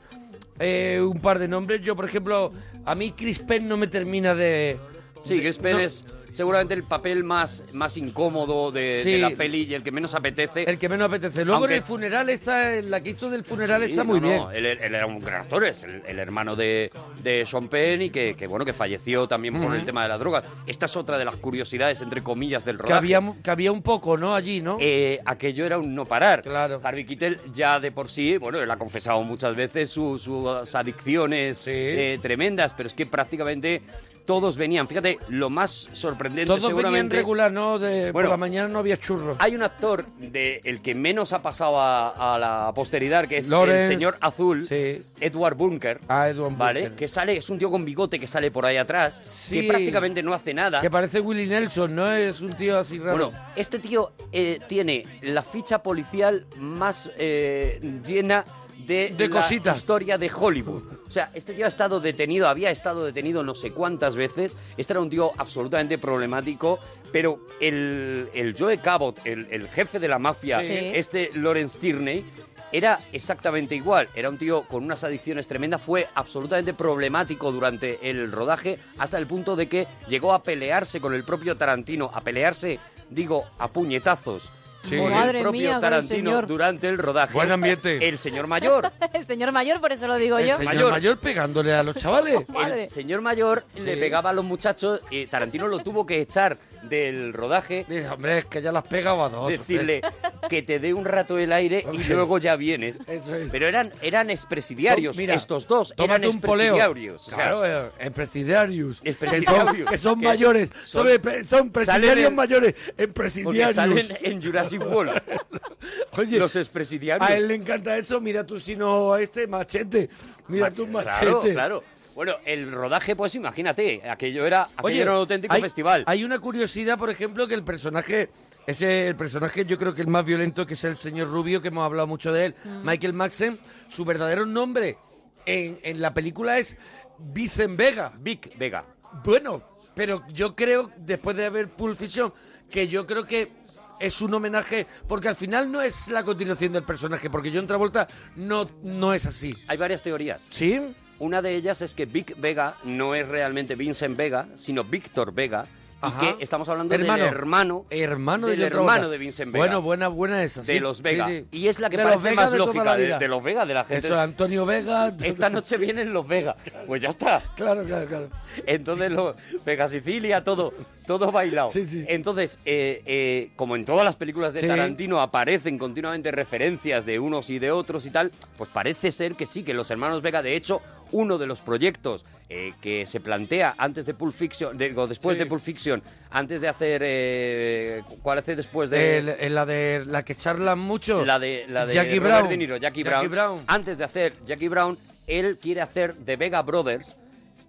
eh, un par de nombres, yo, por ejemplo, a mí Chris Penn no me termina de. Sí, Chris Penn no- es seguramente el papel más, más incómodo de, Sí. de la peli y el que menos apetece. El que menos apetece. Luego Aunque- en el funeral, está, la que hizo del funeral Sí, está no, muy no, bien. Él, él era un gran actor, es el, el hermano de, de Sean Penn y que, que, bueno, que falleció también por el tema de las drogas. Esta es otra de las curiosidades, entre comillas, del Que rodaje. había, que había un poco, ¿no? Allí, ¿no? Eh, aquello era un no parar. Claro. Harvey Keitel ya de por sí, bueno, él ha confesado muchas veces su- sus adicciones eh, tremendas, pero es que prácticamente todos venían. Fíjate, lo más sorprendente Todos venían seguramente... regular, ¿no? De, Bueno, por la mañana no había churros. Hay un actor de el que menos ha pasado a, a la posteridad, que es Lawrence. el señor azul, Edward Bunker. Ah, Edward ¿Vale? Bunker. Que sale, es un tío con bigote que sale por ahí atrás, Sí. que prácticamente no hace nada. Que parece Willie Nelson, ¿no? Es un tío así raro. Bueno, este tío eh, tiene la ficha policial más eh, llena de, De la cositas. historia de Hollywood. O sea, este tío ha estado detenido, había estado detenido no sé cuántas veces. Este era un tío absolutamente problemático, pero el, el Joe Cabot, el, el jefe de la mafia, Sí. este Lawrence Tierney, era exactamente igual. Era un tío con unas adicciones tremendas. Fue absolutamente problemático durante el rodaje hasta el punto de que llegó a pelearse con el propio Tarantino. A pelearse, digo, a puñetazos. Sí. Madre el propio mía, el Tarantino señor. durante el rodaje. Buen ambiente. El señor mayor. [laughs] El señor mayor, por eso lo digo El yo. señor Mayor. mayor. pegándole a los chavales. El señor mayor le pegaba a los muchachos y Tarantino lo tuvo que echar del rodaje. Dice, hombre, es que ya las pegaba dos. decirle que te dé un rato el aire y luego ya vienes. Eso es. Pero eran, eran expresidiarios, Mira, estos dos. Eran un poleo. expresidiarios. o sea, Claro, eh. Que son, Expresidiarios. que son Que mayores. son- Son, son presidiarios en- mayores. Empresarios. salen en Jurassic World. [laughs] Oye, los expresidiarios. a él le encanta eso. Mira tú si no a este machete. Mira tú un machete. Claro, claro. Bueno, el rodaje, pues imagínate, aquello era, aquello Oye, era un auténtico hay, festival. Hay una curiosidad, por ejemplo, que el personaje, ese el personaje yo creo que el más violento, que es el señor Rubio, que hemos hablado mucho de él, Mm. Michael Madsen, su verdadero nombre en, en la película es Vicen Vega. Vic Vega. Bueno, pero yo creo, después de ver Pulp Fiction, que yo creo que es un homenaje, porque al final no es la continuación del personaje, porque John Travolta no, no es así. Hay varias teorías. ¿Sí? Una de ellas es que Vic Vega no es realmente Vincent Vega, sino Víctor Vega. Ajá. Y que estamos hablando Hermano. del hermano, Hermano de del hermano de Vincent Vega. Bueno, buena, buena esa. de sí. los Vega. sí. Y es la que De parece Vega más de lógica de, los Vega, de la gente. Eso, Antonio Vega. Esta noche vienen los Vega. Pues ya está. Claro, claro, claro. Entonces, los Vega Sicilia, todo, todo bailado. Sí, sí. Entonces, eh, eh, como en todas las películas de. Tarantino aparecen continuamente referencias de unos y de otros y tal, pues parece ser que sí, que los hermanos Vega, de hecho, uno de los proyectos eh, que se plantea antes de Pulp Fiction, digo, después Sí. de Pulp Fiction, antes de hacer, eh, ¿cuál hace después de...? El- el- la de la que charlan mucho. La de, la de Jackie Robert Brown. De Niro, Jackie, Jackie Brown. Brown. Antes de hacer Jackie Brown, él quiere hacer The Vega Brothers,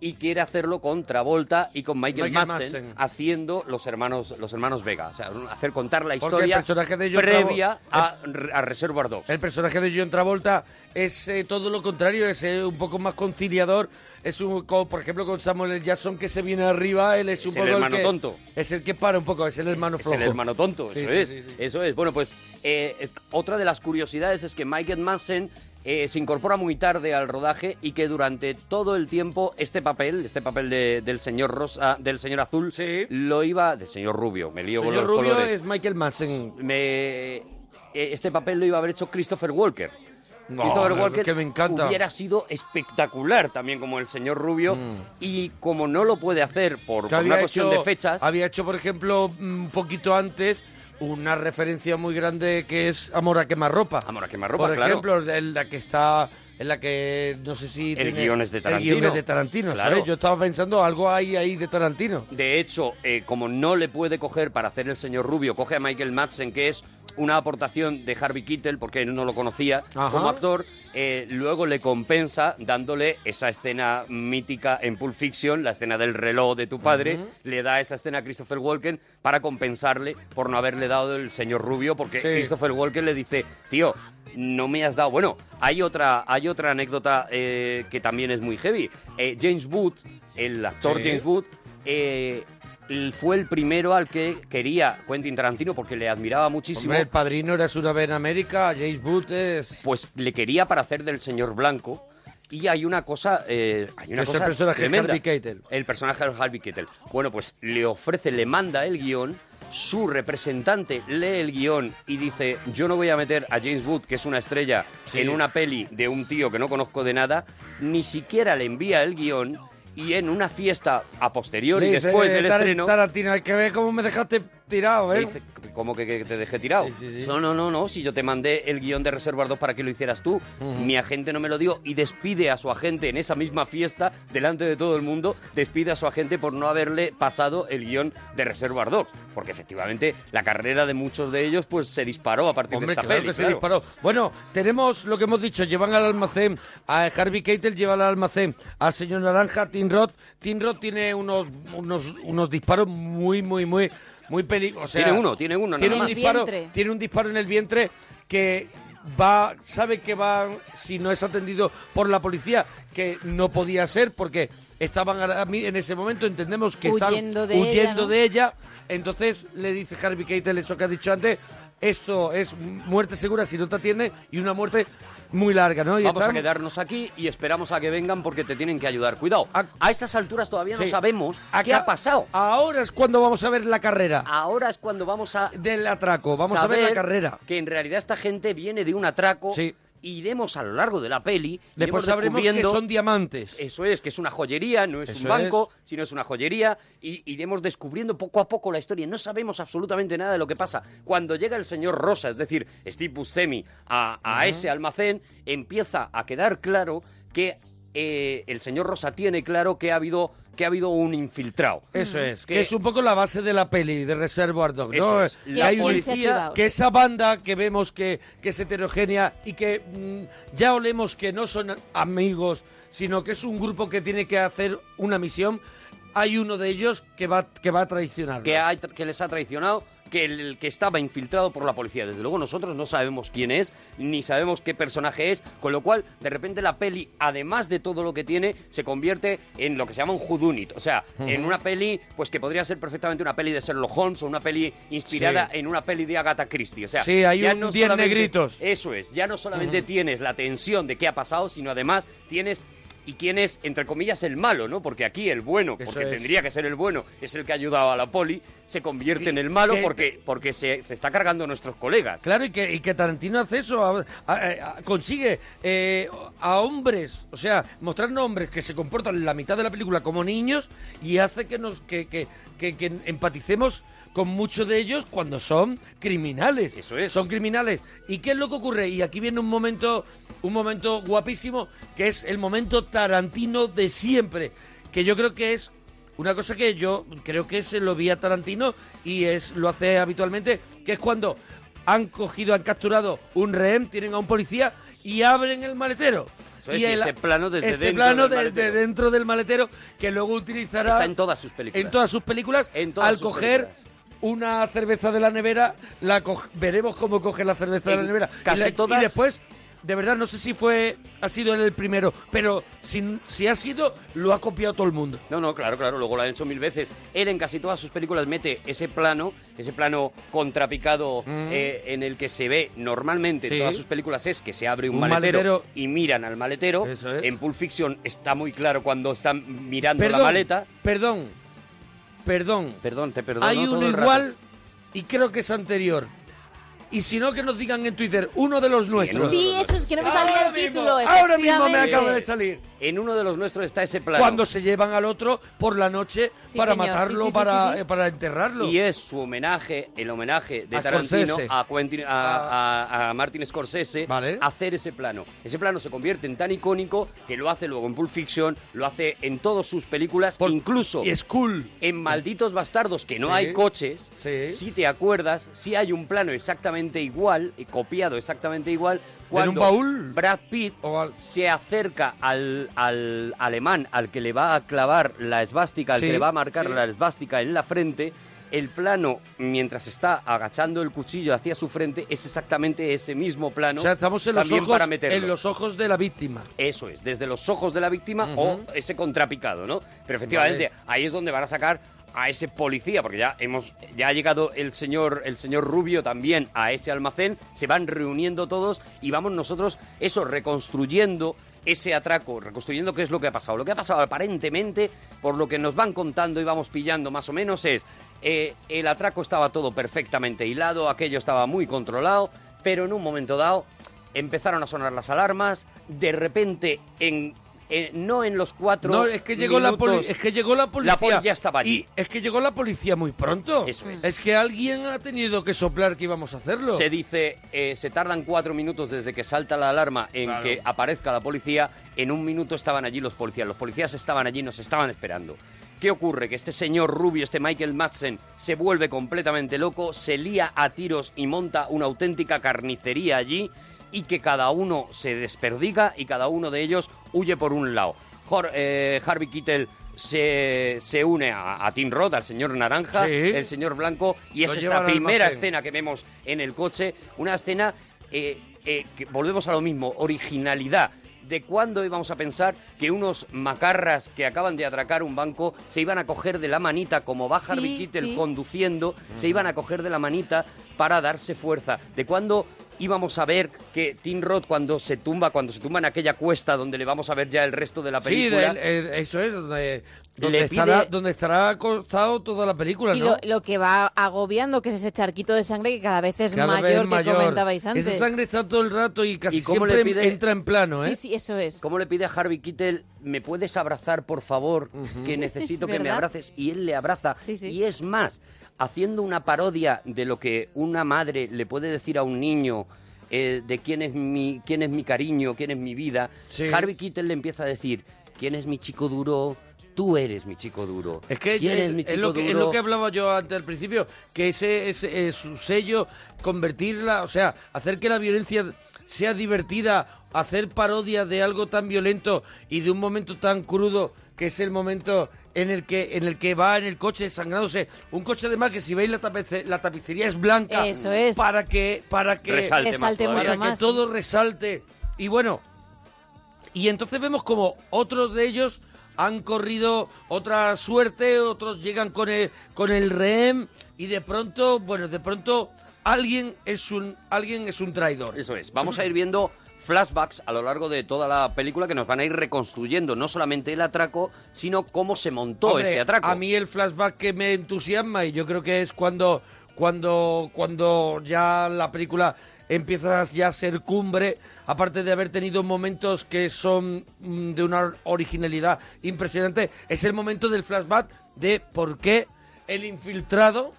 y quiere hacerlo con Travolta y con Michael, Michael Madsen, Madsen. haciendo los hermanos los hermanos Vega, o sea, hacer contar la historia el personaje de John previa a, a Reservoir Dogs. El personaje de John Travolta es eh, todo lo contrario, es eh, un poco más conciliador. Es un, como, por ejemplo, con Samuel L. Jackson que se viene arriba, él es, Es un el poco hermano que, tonto. Es el que para un poco, es el hermano Es flojo. el hermano tonto, Sí, eso sí, es. sí, sí. Eso es. Bueno, pues eh, otra de las curiosidades es que Michael Madsen eh, se incorpora muy tarde al rodaje y que durante todo el tiempo este papel, este papel de- del señor rosa, del señor azul, lo iba del señor rubio. Me lío con Señor los Rubio colores. es Michael Madsen. Me, eh, este papel lo iba a haber hecho Christopher Walker. No, Christopher Walker que me encanta. hubiera sido espectacular también como el señor Rubio Mm. y como no lo puede hacer por, una cuestión de fechas, Había hecho, por ejemplo, un poquito antes una referencia muy grande que es Amor a quemarropa. Amor a quemarropa, Por claro. ejemplo, en la que está en la que no sé si El tiene- guion es de El Tarantino. guion es de Tarantino, Claro. ¿sabes? Yo estaba pensando algo hay ahí de Tarantino. De hecho, eh, como no le puede coger para hacer el señor Rubio, coge a Michael Madsen, que es una aportación de Harvey Keitel, porque él no lo conocía Ajá. como actor. Eh, luego le compensa dándole esa escena mítica en Pulp Fiction, la escena del reloj de tu padre. Le da esa escena a Christopher Walken para compensarle por no haberle dado el señor Rubio, porque Sí. Christopher Walken le dice, tío, no me has dado. Bueno, hay otra, hay otra anécdota eh, que también es muy heavy. Eh, James Wood, el actor Sí. James Wood, eh, fue el primero al que quería Quentin Tarantino porque le admiraba muchísimo. Hombre, el padrino era una vez en América, James Wood es... Pues le quería para hacer del señor Blanco. Y hay una cosa, eh, hay una es el cosa personaje de. Harvey. El personaje de Harvey Keitel. Bueno, pues le ofrece, le manda el guion. Su representante lee el guion y dice: Yo no voy a meter a James Wood, que es una estrella, Sí. en una peli de un tío que no conozco de nada. Ni siquiera le envía el guion. Y en una fiesta a posteriori, después del "Tar- estreno. Tarantino, hay que ver cómo me dejaste tirado, ¿eh? ¿Cómo que, que te dejé tirado? Sí, sí, sí. No, no, no, no. Si yo te mandé el guion de Reservoir 2 para que lo hicieras tú, mi agente no me lo dio y despide a su agente en esa misma fiesta, delante de todo el mundo, despide a su agente por no haberle pasado el guion de Reservoir Dogs. Porque efectivamente la carrera de muchos de ellos pues se disparó a partir Hombre, de esta claro peli. que se disparó. Bueno, tenemos lo que hemos dicho, llevan al almacén, a Harvey Keitel lleva al almacén al señor Naranja, Tim Roth. Tim Roth tiene unos, unos, unos disparos muy, muy, muy, muy peligrosos. Tiene uno, tiene uno, tiene nada un más. disparo, vientre. Tiene un disparo en el vientre que va, sabe que va, si no es atendido por la policía, que no podía ser porque estaban en ese momento, entendemos que Huyendo están de ella, huyendo ¿no? de ella. Entonces le dice Harvey Keitel eso que ha dicho antes, esto es muerte segura si no te atiende y una muerte muy larga, ¿no? Y Vamos a quedarnos aquí y esperamos a que vengan porque te tienen que ayudar. Cuidado, a estas alturas todavía no sabemos qué ha pasado. Ahora es cuando vamos a ver la carrera. Ahora es cuando vamos a del atraco, vamos a ver la carrera. Que en realidad esta gente viene de un atraco. Sí. Iremos a lo largo de la peli. Después sabremos que son diamantes. Eso es, que es una joyería, no es Eso un banco, sino es una joyería. Y iremos descubriendo poco a poco la historia. No sabemos absolutamente nada de lo que pasa. Cuando llega el señor Rosa, es decir, Steve Buscemi, a, ese almacén, empieza a quedar claro que eh, el señor Rosa tiene claro que ha habido, que ha habido un infiltrado. Eso es, que, Que- es un poco la base de la peli de Reservoir Dogs, ¿no? es. La hay un- policía- que esa banda que vemos que, que es heterogénea y que mm, ya olemos que no son amigos, sino que es un grupo que tiene que hacer una misión, hay uno de ellos que va, que va a traicionar. que, ha- que les ha traicionado, que el que estaba infiltrado por la policía. Desde luego nosotros no sabemos quién es, ni sabemos qué personaje es, con lo cual de repente la peli, además de todo lo que tiene, se convierte en lo que se llama un whodunit. O sea, Ujú. en una peli, pues que podría ser perfectamente una peli de Sherlock Holmes o una peli inspirada Sí. en una peli de Agatha Christie. O sea, Sí, hay ya un no diez solamente- negritos. Eso es, ya no solamente Ujú. tienes la tensión de qué ha pasado, sino además tienes y quién es, entre comillas, el malo, ¿no? Porque aquí el bueno, Eso porque es. tendría que ser el bueno, es el que ha ayudado a la poli, se convierte en el malo que- porque, porque se, se está cargando a nuestros colegas. Claro, y que, y que Tarantino hace eso, a- a- a- consigue eh, a hombres, o sea, mostrarnos hombres que se comportan la mitad de la película como niños y hace que nos que, que, que- que empaticemos con muchos de ellos cuando son criminales. Eso es. Son criminales. ¿Y qué es lo que ocurre? Y aquí viene un momento, un momento guapísimo, que es el momento Tarantino de siempre, que yo creo que es una cosa que yo creo que se lo vi a Tarantino y es lo hace habitualmente, que es cuando han cogido, han capturado un rehén, tienen a un policía y abren el maletero. Es, y ese plano desde ese dentro plano del de- maletero. de dentro del maletero que luego utilizará Está en todas sus películas. en todas sus películas En todas al sus coger películas. Una cerveza de la nevera la veremos cómo coge la cerveza de la nevera casi y, la- todas- y después de verdad no sé si fue ha sido él el primero pero si, si ha sido lo ha copiado todo el mundo No, no, claro, claro, luego lo han hecho mil veces. Él en casi todas sus películas mete ese plano, ese plano contrapicado eh, en el que se ve normalmente Mm. Sí. en todas sus películas es que se abre un, Un maletero, maletero. y miran al maletero. Eso es. En Pulp Fiction está muy claro cuando están mirando perdón la maleta. perdón perdón Perdón, te perdono hay todo uno el rato. igual y creo que es anterior y si no que nos digan en Twitter uno de los nuestros Sí, eso es que no me salía Ahora el mismo, título. ahora mismo me acaba de salir En uno de los nuestros está ese plano. cuando se llevan al otro por la noche Sí, para señor, matarlo, sí, sí, sí, para, sí, sí. eh, para enterrarlo. Y es su homenaje, el homenaje de A Tarantino Scorsese. a, Quentin- a, a- a Martin Scorsese Vale. hacer ese plano. Ese plano se convierte en tan icónico que lo hace luego en Pulp Fiction, lo hace en todas sus películas, incluso Y es cool. en Malditos Bastardos, que no Sí. hay coches, Sí. si te acuerdas, si hay un plano exactamente igual, y copiado exactamente igual, cuando un baúl? Brad Pitt se acerca al, al alemán al que le va a clavar la esvástica, al Sí, que le va a marcar sí. la esvástica en la frente, el plano, mientras está agachando el cuchillo hacia su frente, es exactamente ese mismo plano. o sea, estamos en los, ojos, para meterlo. en los ojos de la víctima. Eso es, desde los ojos de la víctima o ese contrapicado, ¿no? Pero efectivamente, Vale. ahí es donde van a sacar a ese policía, porque ya hemos, ya ha llegado el señor, el señor Rubio también a ese almacén, se van reuniendo todos y vamos nosotros, eso, reconstruyendo ese atraco, reconstruyendo qué es lo que ha pasado. Lo que ha pasado aparentemente, por lo que nos van contando y vamos pillando más o menos, es eh, el atraco estaba todo perfectamente hilado, aquello estaba muy controlado, pero en un momento dado empezaron a sonar las alarmas, de repente en eh, no en los cuatro No, es que llegó la minutos- poli- es que llegó la policía. La poli ya estaba allí. Y es que llegó la policía muy pronto. Eso es. Es que alguien ha tenido que soplar que íbamos a hacerlo. Se dice, eh, se tardan cuatro minutos desde que salta la alarma en Claro. que aparezca la policía. En un minuto estaban allí los policías. Los policías estaban allí, nos estaban esperando. ¿Qué ocurre? Que este señor rubio, este Michael Madsen, se vuelve completamente loco, se lía a tiros y monta una auténtica carnicería allí y que cada uno se desperdiga y cada uno de ellos huye por un lado. Jor- eh, Harvey Keitel se, se une a, a Tim Roth, al señor naranja, Sí. el señor blanco, y Lo es esta primera escena que vemos en el coche, una escena eh, eh, que volvemos a lo mismo, originalidad. ¿De cuándo íbamos a pensar que unos macarras que acaban de atracar un banco se iban a coger de la manita, como va Sí, Harvey Keitel sí. conduciendo, se iban a coger de la manita para darse fuerza? ¿De cuándo íbamos a ver que Tim Roth cuando se tumba, cuando se tumba en aquella cuesta donde le vamos a ver ya el resto de la Sí, película? de- eh, eso es, donde, donde estará, pide- donde estará acostado toda la película, Y ¿no? lo, lo que va agobiando, que es ese charquito de sangre que cada vez es Cada vez mayor, que comentabais antes. Esa sangre está todo el rato y casi ¿Y cómo siempre le pide- entra en plano, ¿eh? Sí, sí, eso es. ¿Cómo le pide a Harvey Keitel, me puedes abrazar, por favor, que necesito [laughs] Es que me abraces? Y él le abraza. Y es más, haciendo una parodia de lo que una madre le puede decir a un niño, eh, de quién es, mi, quién es mi cariño, quién es mi vida, Sí. Harvey Keitel le empieza a decir, ¿quién es mi chico duro? Tú eres mi chico duro. Es que ¿Quién es, es mi es chico lo que, es duro? lo que hablaba yo antes al principio, que ese es eh, su sello, convertirla, o sea, hacer que la violencia sea divertida, hacer parodia de algo tan violento y de un momento tan crudo que es el momento en el que en el que va en el coche sangrándose un coche además que si veis la, tapice- la tapicería es blanca Eso es. para que para que Resalte más mucho para más, que todo resalte y bueno y entonces vemos como otros de ellos han corrido otra suerte, otros llegan con el, con el rehén y de pronto, bueno, de pronto alguien es un alguien es un traidor. Eso es. Vamos a ir viendo flashbacks a lo largo de toda la película que nos van a ir reconstruyendo no solamente el atraco, sino cómo se montó Hombre, ese atraco. A mí el flashback que me entusiasma y yo creo que es cuando cuando cuando ya la película empieza ya a ser cumbre, aparte de haber tenido momentos que son mm, de una originalidad impresionante, es el momento del flashback de por qué el infiltrado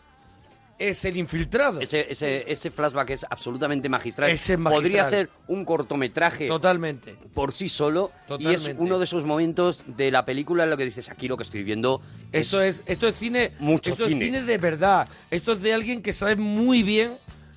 es el infiltrado. Ese, ese, ese flashback es absolutamente magistral. Ese es magistral. Podría ser un cortometraje Totalmente. por sí solo y es uno de esos momentos de la película en lo que dices aquí lo que estoy viendo Eso es, esto es cine, Mucho esto cine. es cine de verdad. Esto es de alguien que sabe muy bien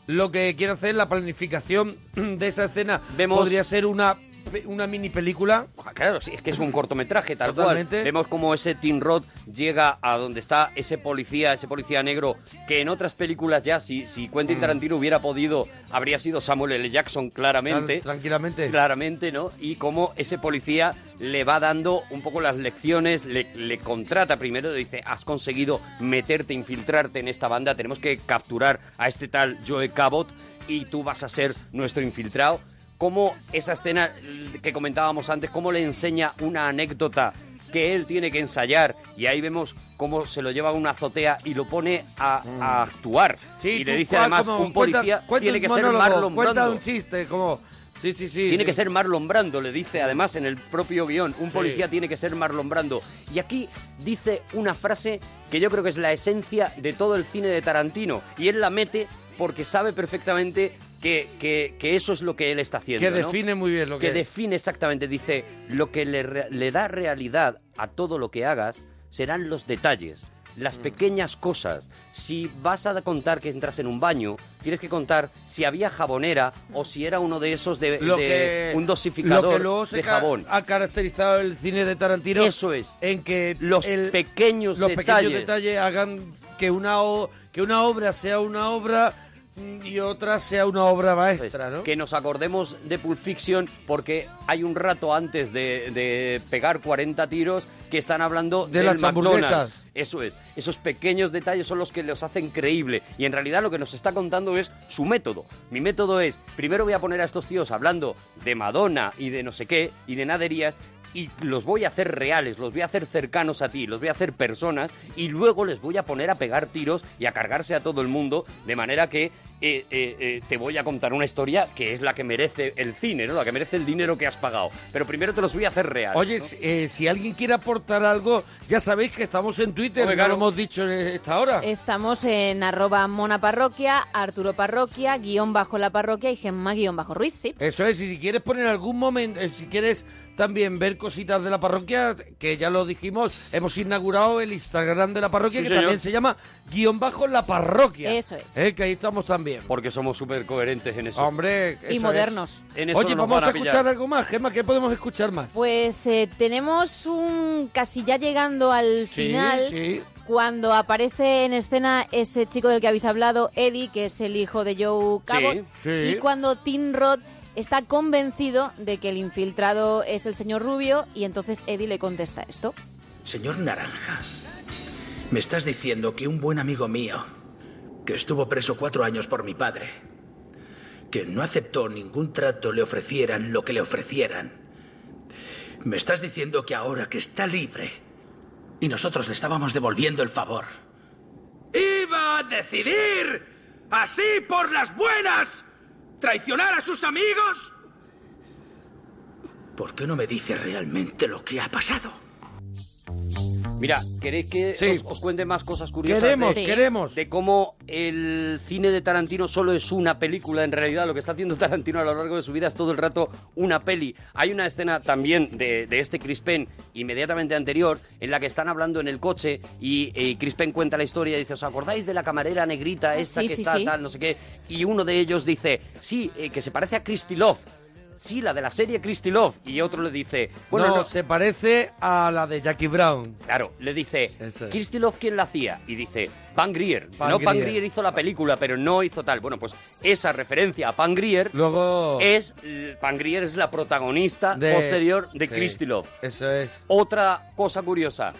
lo que quiere hacer, la planificación [clears throat] de esa escena Vemos- podría ser una una mini película. Claro, sí, es que es un cortometraje tal Totalmente. cual. Vemos como ese Tim Roth llega a donde está ese policía, ese policía negro, que en otras películas ya, si, si Quentin Mm. Tarantino hubiera podido, habría sido Samuel L. Jackson claramente. Tran- tranquilamente. Claramente, ¿no? Y como ese policía le va dando un poco las lecciones, le, le contrata primero, le dice, has conseguido meterte, infiltrarte en esta banda, tenemos que capturar a este tal Joe Cabot y tú vas a ser nuestro infiltrado. Como esa escena que comentábamos antes, cómo le enseña una anécdota que él tiene que ensayar y ahí vemos cómo se lo lleva a una azotea y lo pone a, a actuar. Sí, y le dice además, como un policía cuenta- cuenta tiene un que ser monólogo, Marlon Cuenta Brando. un chiste, como... Sí, sí, sí. Tiene sí. que ser Marlon Brando, le dice además en el propio guion. Un Sí. policía tiene que ser Marlon Brando. Y aquí dice una frase que yo creo que es la esencia de todo el cine de Tarantino. Y él la mete porque sabe perfectamente que, que- que eso es lo que él está haciendo. Que ¿no? define muy bien lo que... que define exactamente. Dice, lo que le, re- le da realidad a todo lo que hagas serán los detalles, Mm. las pequeñas cosas. Si vas a contar que entras en un baño, tienes que contar si había jabonera o si era uno de esos de, lo de que, un dosificador lo que luego se de ca- jabón. ha caracterizado el cine de Tarantino Eso es. en que Los el- pequeños los detalles. pequeños detalles hagan que una o- que una obra sea una obra mm, y otra sea una obra maestra, ¿no? Que nos acordemos de Pulp Fiction porque hay un rato antes de, de pegar 40 tiros que están hablando De del las McDonald's. hamburguesas. Eso es. Esos pequeños detalles son los que los hacen creíble. Y en realidad lo que nos está contando es su método. Mi método es, primero voy a poner a estos tíos hablando de Madonna y de no sé qué y de naderías y los voy a hacer reales, los voy a hacer cercanos a ti, los voy a hacer personas y luego les voy a poner a pegar tiros y a cargarse a todo el mundo de manera que eh, eh, eh, te voy a contar una historia que es la que merece el cine, ¿no? La que merece el dinero que has pagado. Pero primero te los voy a hacer reales. Oye, ¿no? si, eh, si alguien quiere aportar algo, ya sabéis que estamos en Twitter, no claro. lo hemos dicho en esta hora. Estamos en arroba mona parroquia, Arturo parroquia, guion bajo la parroquia y Gemma guion bajo Ruiz, sí. Eso es, y si quieres poner algún momento, eh, si quieres también ver cositas de la parroquia, que ya lo dijimos, hemos inaugurado el Instagram de la parroquia, Sí, que señor. también se llama guion bajo la parroquia. Eso es. Eh, que ahí estamos también. Porque somos súper coherentes en eso. Hombre, Y modernos. es. En eso Oye, no vamos a escuchar algo más, Gemma, ¿qué podemos escuchar más? Pues eh, tenemos un casi ya llegando al Sí, final. sí. Cuando aparece en escena ese chico del que habéis hablado, Eddie, que es el hijo de Joe Cabot, sí. y cuando Tim Roth está convencido de que el infiltrado es el señor Rubio, y entonces Eddie le contesta esto. Señor Naranja, me estás diciendo que un buen amigo mío, que estuvo preso cuatro años por mi padre, que no aceptó ningún trato le ofrecieran lo que le ofrecieran, me estás diciendo que ahora que está libre y nosotros le estábamos devolviendo el favor, iba a decidir así por las buenas traicionar a sus amigos. ¿Por qué no me dice realmente lo que ha pasado? Mira, ¿queréis que Sí. os, os cuente más cosas curiosas? Queremos, de, queremos. de cómo el cine de Tarantino solo es una película. En realidad, lo que está haciendo [laughs] Tarantino a lo largo de su vida es todo el rato una peli. Hay una escena también de, de este Chris Penn, inmediatamente anterior, en la que están hablando en el coche y, y Chris Penn cuenta la historia y dice, ¿os acordáis de la camarera negrita esta Sí, que sí, está sí. tal, no sé qué? Y uno de ellos dice, sí, eh, que se parece a Christy Love. Sí, la de la serie Christy Love. Y otro le dice, bueno, no, no, se parece a la de Jackie Brown. Claro, le dice, es. Kirsty Love, ¿quién la hacía? Y dice, Pan Grier. No, Pan Grier. Grier hizo la película, pero no hizo tal. Bueno, pues esa referencia a Pan Grier Luego... es, Pan Grier es la protagonista de- posterior de sí, Christy Love. Eso es. Otra cosa curiosa.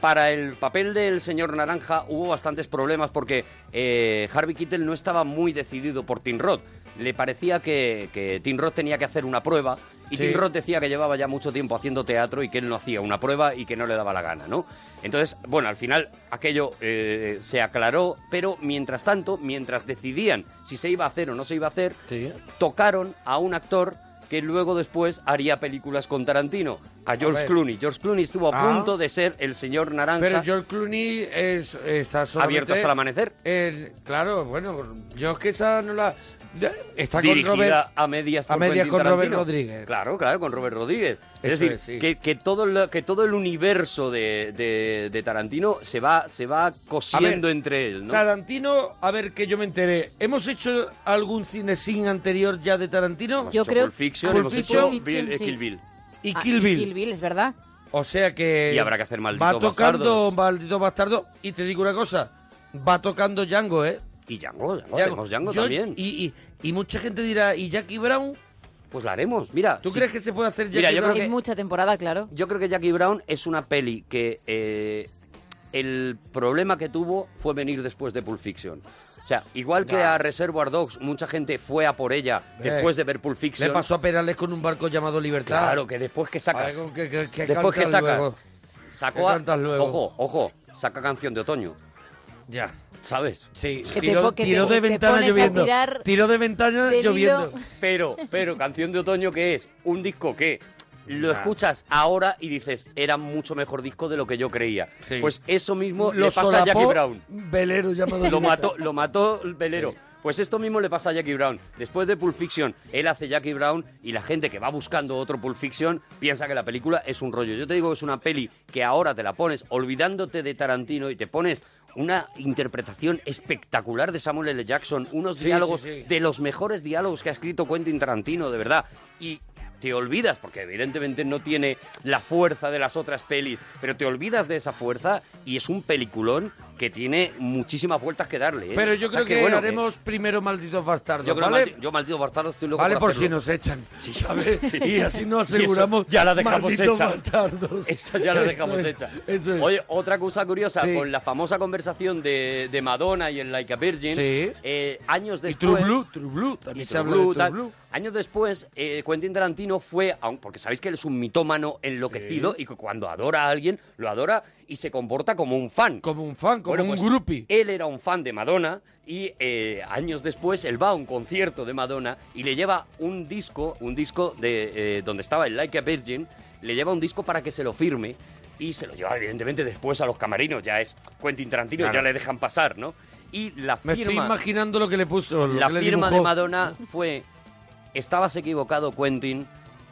Para el papel del señor Naranja hubo bastantes problemas porque eh, Harvey Keitel no estaba muy decidido por Tim Roth. Le parecía que, que Tim Roth tenía que hacer una prueba y Sí. Tim Roth decía que llevaba ya mucho tiempo haciendo teatro y que él no hacía una prueba y que no le daba la gana, ¿no? Entonces, bueno, al final aquello eh, se aclaró, pero mientras tanto, mientras decidían si se iba a hacer o no se iba a hacer, Sí. tocaron a un actor que luego después haría películas con Tarantino. A George ver. Clooney. George Clooney estuvo a Ah. punto de ser el señor naranja. Pero George Clooney es, está. Abierto hasta el amanecer. en- claro, bueno, yo es que esa no la... Está con dirigida Robert... a medias a medias con Robert. Rodríguez. Claro, claro, con Robert Rodríguez. Es Eso decir, es, sí. que, que todo el, que todo el universo de, de- de Tarantino se va, se va cosiendo A ver, entre él, ¿no? Tarantino, a ver que yo me enteré. ¿Hemos hecho algún cine sin anterior ya de Tarantino? Yo creo- Pulp Fiction, Pulp hemos Fiction hecho Bill- eh, Kill Bill. Y Ah, Kill Bill. Kill Bill, es verdad. O sea que... Y habrá que hacer Malditos Va tocando Bastardos. Maldito Bastardo. Y te digo una cosa. Va tocando Django, ¿eh? Y Django, Django, hacemos Django Yo- también. Y, y, y mucha gente dirá, ¿y Jackie Brown? Pues la haremos, mira. ¿Tú sí. crees que se puede hacer Jackie Mira, yo Brown? creo mucha temporada, claro. Yo creo que Jackie Brown es una peli que eh, el problema que tuvo fue venir después de Pulp Fiction. O sea, igual que a Reservoir Dogs, mucha gente fue a por ella Eh, después de ver Pulp Fiction. Le pasó a Perales con un barco llamado Libertad. Claro, que después que sacas. Que, que- que después que cantas sacas. luego. Sacó ¿Qué a. cantas luego? Ojo, ojo, saca canción de otoño. Ya. ¿Sabes? Sí, Que te tiró, po- que te- tiró de te ventana pones a lloviendo. tirar Tiró de ventana del lloviendo. hilo. Pero, pero, canción de otoño, ¿qué es? Un disco que lo escuchas ahora y dices, era mucho mejor disco de lo que yo creía. Sí. Pues eso mismo Lo le pasa a Jackie Brown. Velero llamado Lo mató, lo mató el velero. Pues esto mismo le pasa a Jackie Brown. Después de Pulp Fiction, él hace Jackie Brown y la gente que va buscando otro Pulp Fiction piensa que la película es un rollo. Yo te digo que es una peli que ahora te la pones olvidándote de Tarantino y te pones una interpretación espectacular de Samuel L. Jackson, unos Sí, diálogos sí, sí. de los mejores diálogos que ha escrito Quentin Tarantino, de verdad. Y te olvidas, porque evidentemente no tiene la fuerza de las otras pelis, pero te olvidas de esa fuerza y es un peliculón que tiene muchísimas vueltas que darle. ¿eh? Pero yo O sea creo que, bueno, haremos primero Malditos Bastardos, yo creo ¿vale? maldi- yo maldito bastardo estoy loco Vale, por si nos echan, ¿sabes? Sí. Y así nos [laughs] Y eso aseguramos ya la dejamos Malditos hecha. Bastardos. [laughs] Ya la Eso dejamos es, hecha. Eso es. Oye, otra cosa curiosa, Sí. con la famosa conversación de, de Madonna y el Like a Virgin, Sí. eh, años y después... True Blue, True Blue, también y se True habla de Blue, True. Blue. Años después, eh, Quentin Tarantino fue, porque sabéis que él es un mitómano enloquecido y que cuando adora a alguien, lo adora y se comporta como un fan. Como un fan, como Bueno, un pues, groupie. Él era un fan de Madonna y eh, años después él va a un concierto de Madonna y le lleva un disco, un disco de eh, donde estaba el Like a Virgin, le lleva un disco para que se lo firme y se lo lleva evidentemente después a los camarinos, ya es Quentin Tarantino, Claro. ya le dejan pasar, ¿no? Y la Me estoy firma, imaginando lo que le puso. lo la que le firma de. Madonna fue, estabas equivocado Quentin,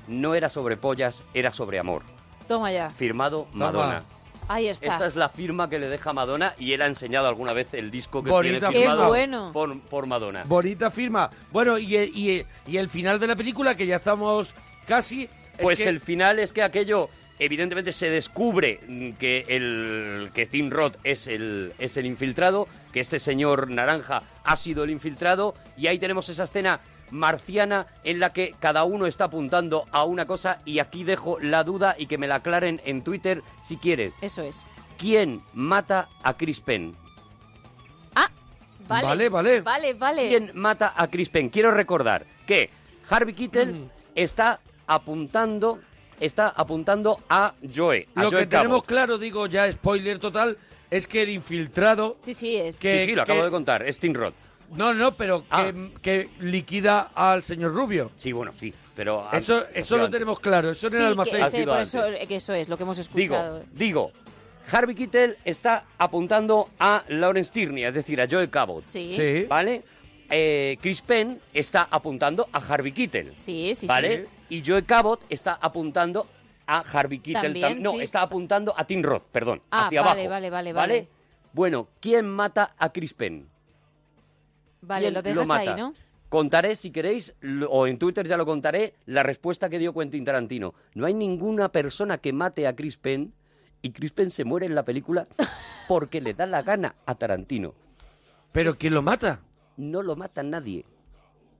no era sobre pollas, era sobre amor. Toma ya. Firmado Madonna. Ahí está. Esta es la firma que le deja Madonna y él ha enseñado alguna vez el disco que Bonita tiene firmado bueno. por, por Madonna. Bonita firma. Bueno, y, y, y el final de la película, que ya estamos casi... es Pues que- el final es que aquello, evidentemente se descubre que el que Tim Roth es el, es el infiltrado, que este señor naranja ha sido el infiltrado, y ahí tenemos esa escena marciana en la que cada uno está apuntando a una cosa y aquí dejo la duda y que me la aclaren en Twitter si quieres. Eso es. ¿Quién mata a Chris Penn? Vale. Vale, vale. Vale, vale. ¿Quién mata a Chris Penn? Quiero recordar que Harvey Keitel Mm. está apuntando está apuntando a Joe. A Lo Joe que tenemos claro, digo ya spoiler total, es que el infiltrado... Sí, sí, es. que- sí, sí, lo acabo de contar. Es Tim Roth. No, no, pero Ah. que, que liquida al señor Rubio. Sí, bueno, sí. Pero Eso, antes, eso lo antes. tenemos claro, eso en Sí, el almacén. Ese- por eso, antes. que eso es lo que hemos Digo, escuchado. digo, Harvey Keitel está apuntando a Lawrence Tierney, es decir, a Joe Cabot. Sí. Sí. ¿Vale? Eh, Chris Penn está apuntando a Harvey Keitel. Sí, sí, ¿Vale? sí. Y Joe Cabot está apuntando a Harvey Keitel. También, tam- no, sí. está apuntando a Tim Roth, perdón. Ah, hacia vale, abajo. vale, vale, vale. Bueno, ¿quién mata a Chris Penn? Vale, ¿Quién lo dejas ahí, mata? ¿no? Contaré, si queréis, lo- o en Twitter ya lo contaré, la respuesta que dio Quentin Tarantino. No hay ninguna persona que mate a Chris Penn y Chris Penn se muere en la película [laughs] porque le da la gana a Tarantino. Pero ¿quién lo mata? No lo mata nadie.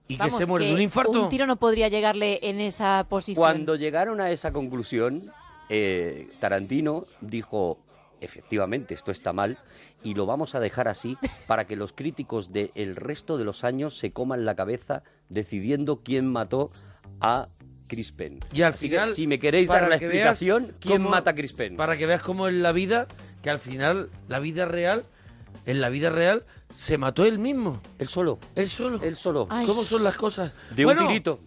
¿Y Vamos, que se muere que de un infarto? Un tiro no podría llegarle en esa posición. Cuando llegaron a esa conclusión, eh, Tarantino dijo, efectivamente, esto está mal y lo vamos a dejar así para que los críticos del resto de los años se coman la cabeza decidiendo quién mató a Chris Penn. Y al Así que, final, si me queréis dar la que explicación, ¿quién cómo- mata a Chris Penn? Para que veas cómo en la vida, que al final, la vida real, en la vida real, se mató él mismo. Él solo. Él solo. Él solo. Ay. ¿Cómo son las cosas? De Bueno, un tirito.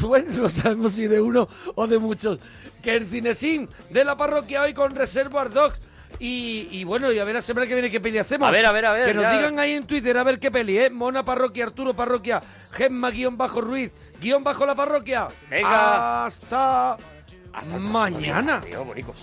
bueno, no sabemos si de uno o de muchos. Que el cinesín de la parroquia hoy con Reservoir Dogs. Y, y bueno, y a ver la semana que viene qué peli hacemos. A ver, a ver, a ver, Que nos ya. digan ahí en Twitter a ver qué peli, ¿eh? Mona Parroquia, Arturo Parroquia, Gemma guion bajo Ruiz, guion bajo la parroquia. Venga. Hasta, mañana. Tío, bonicos.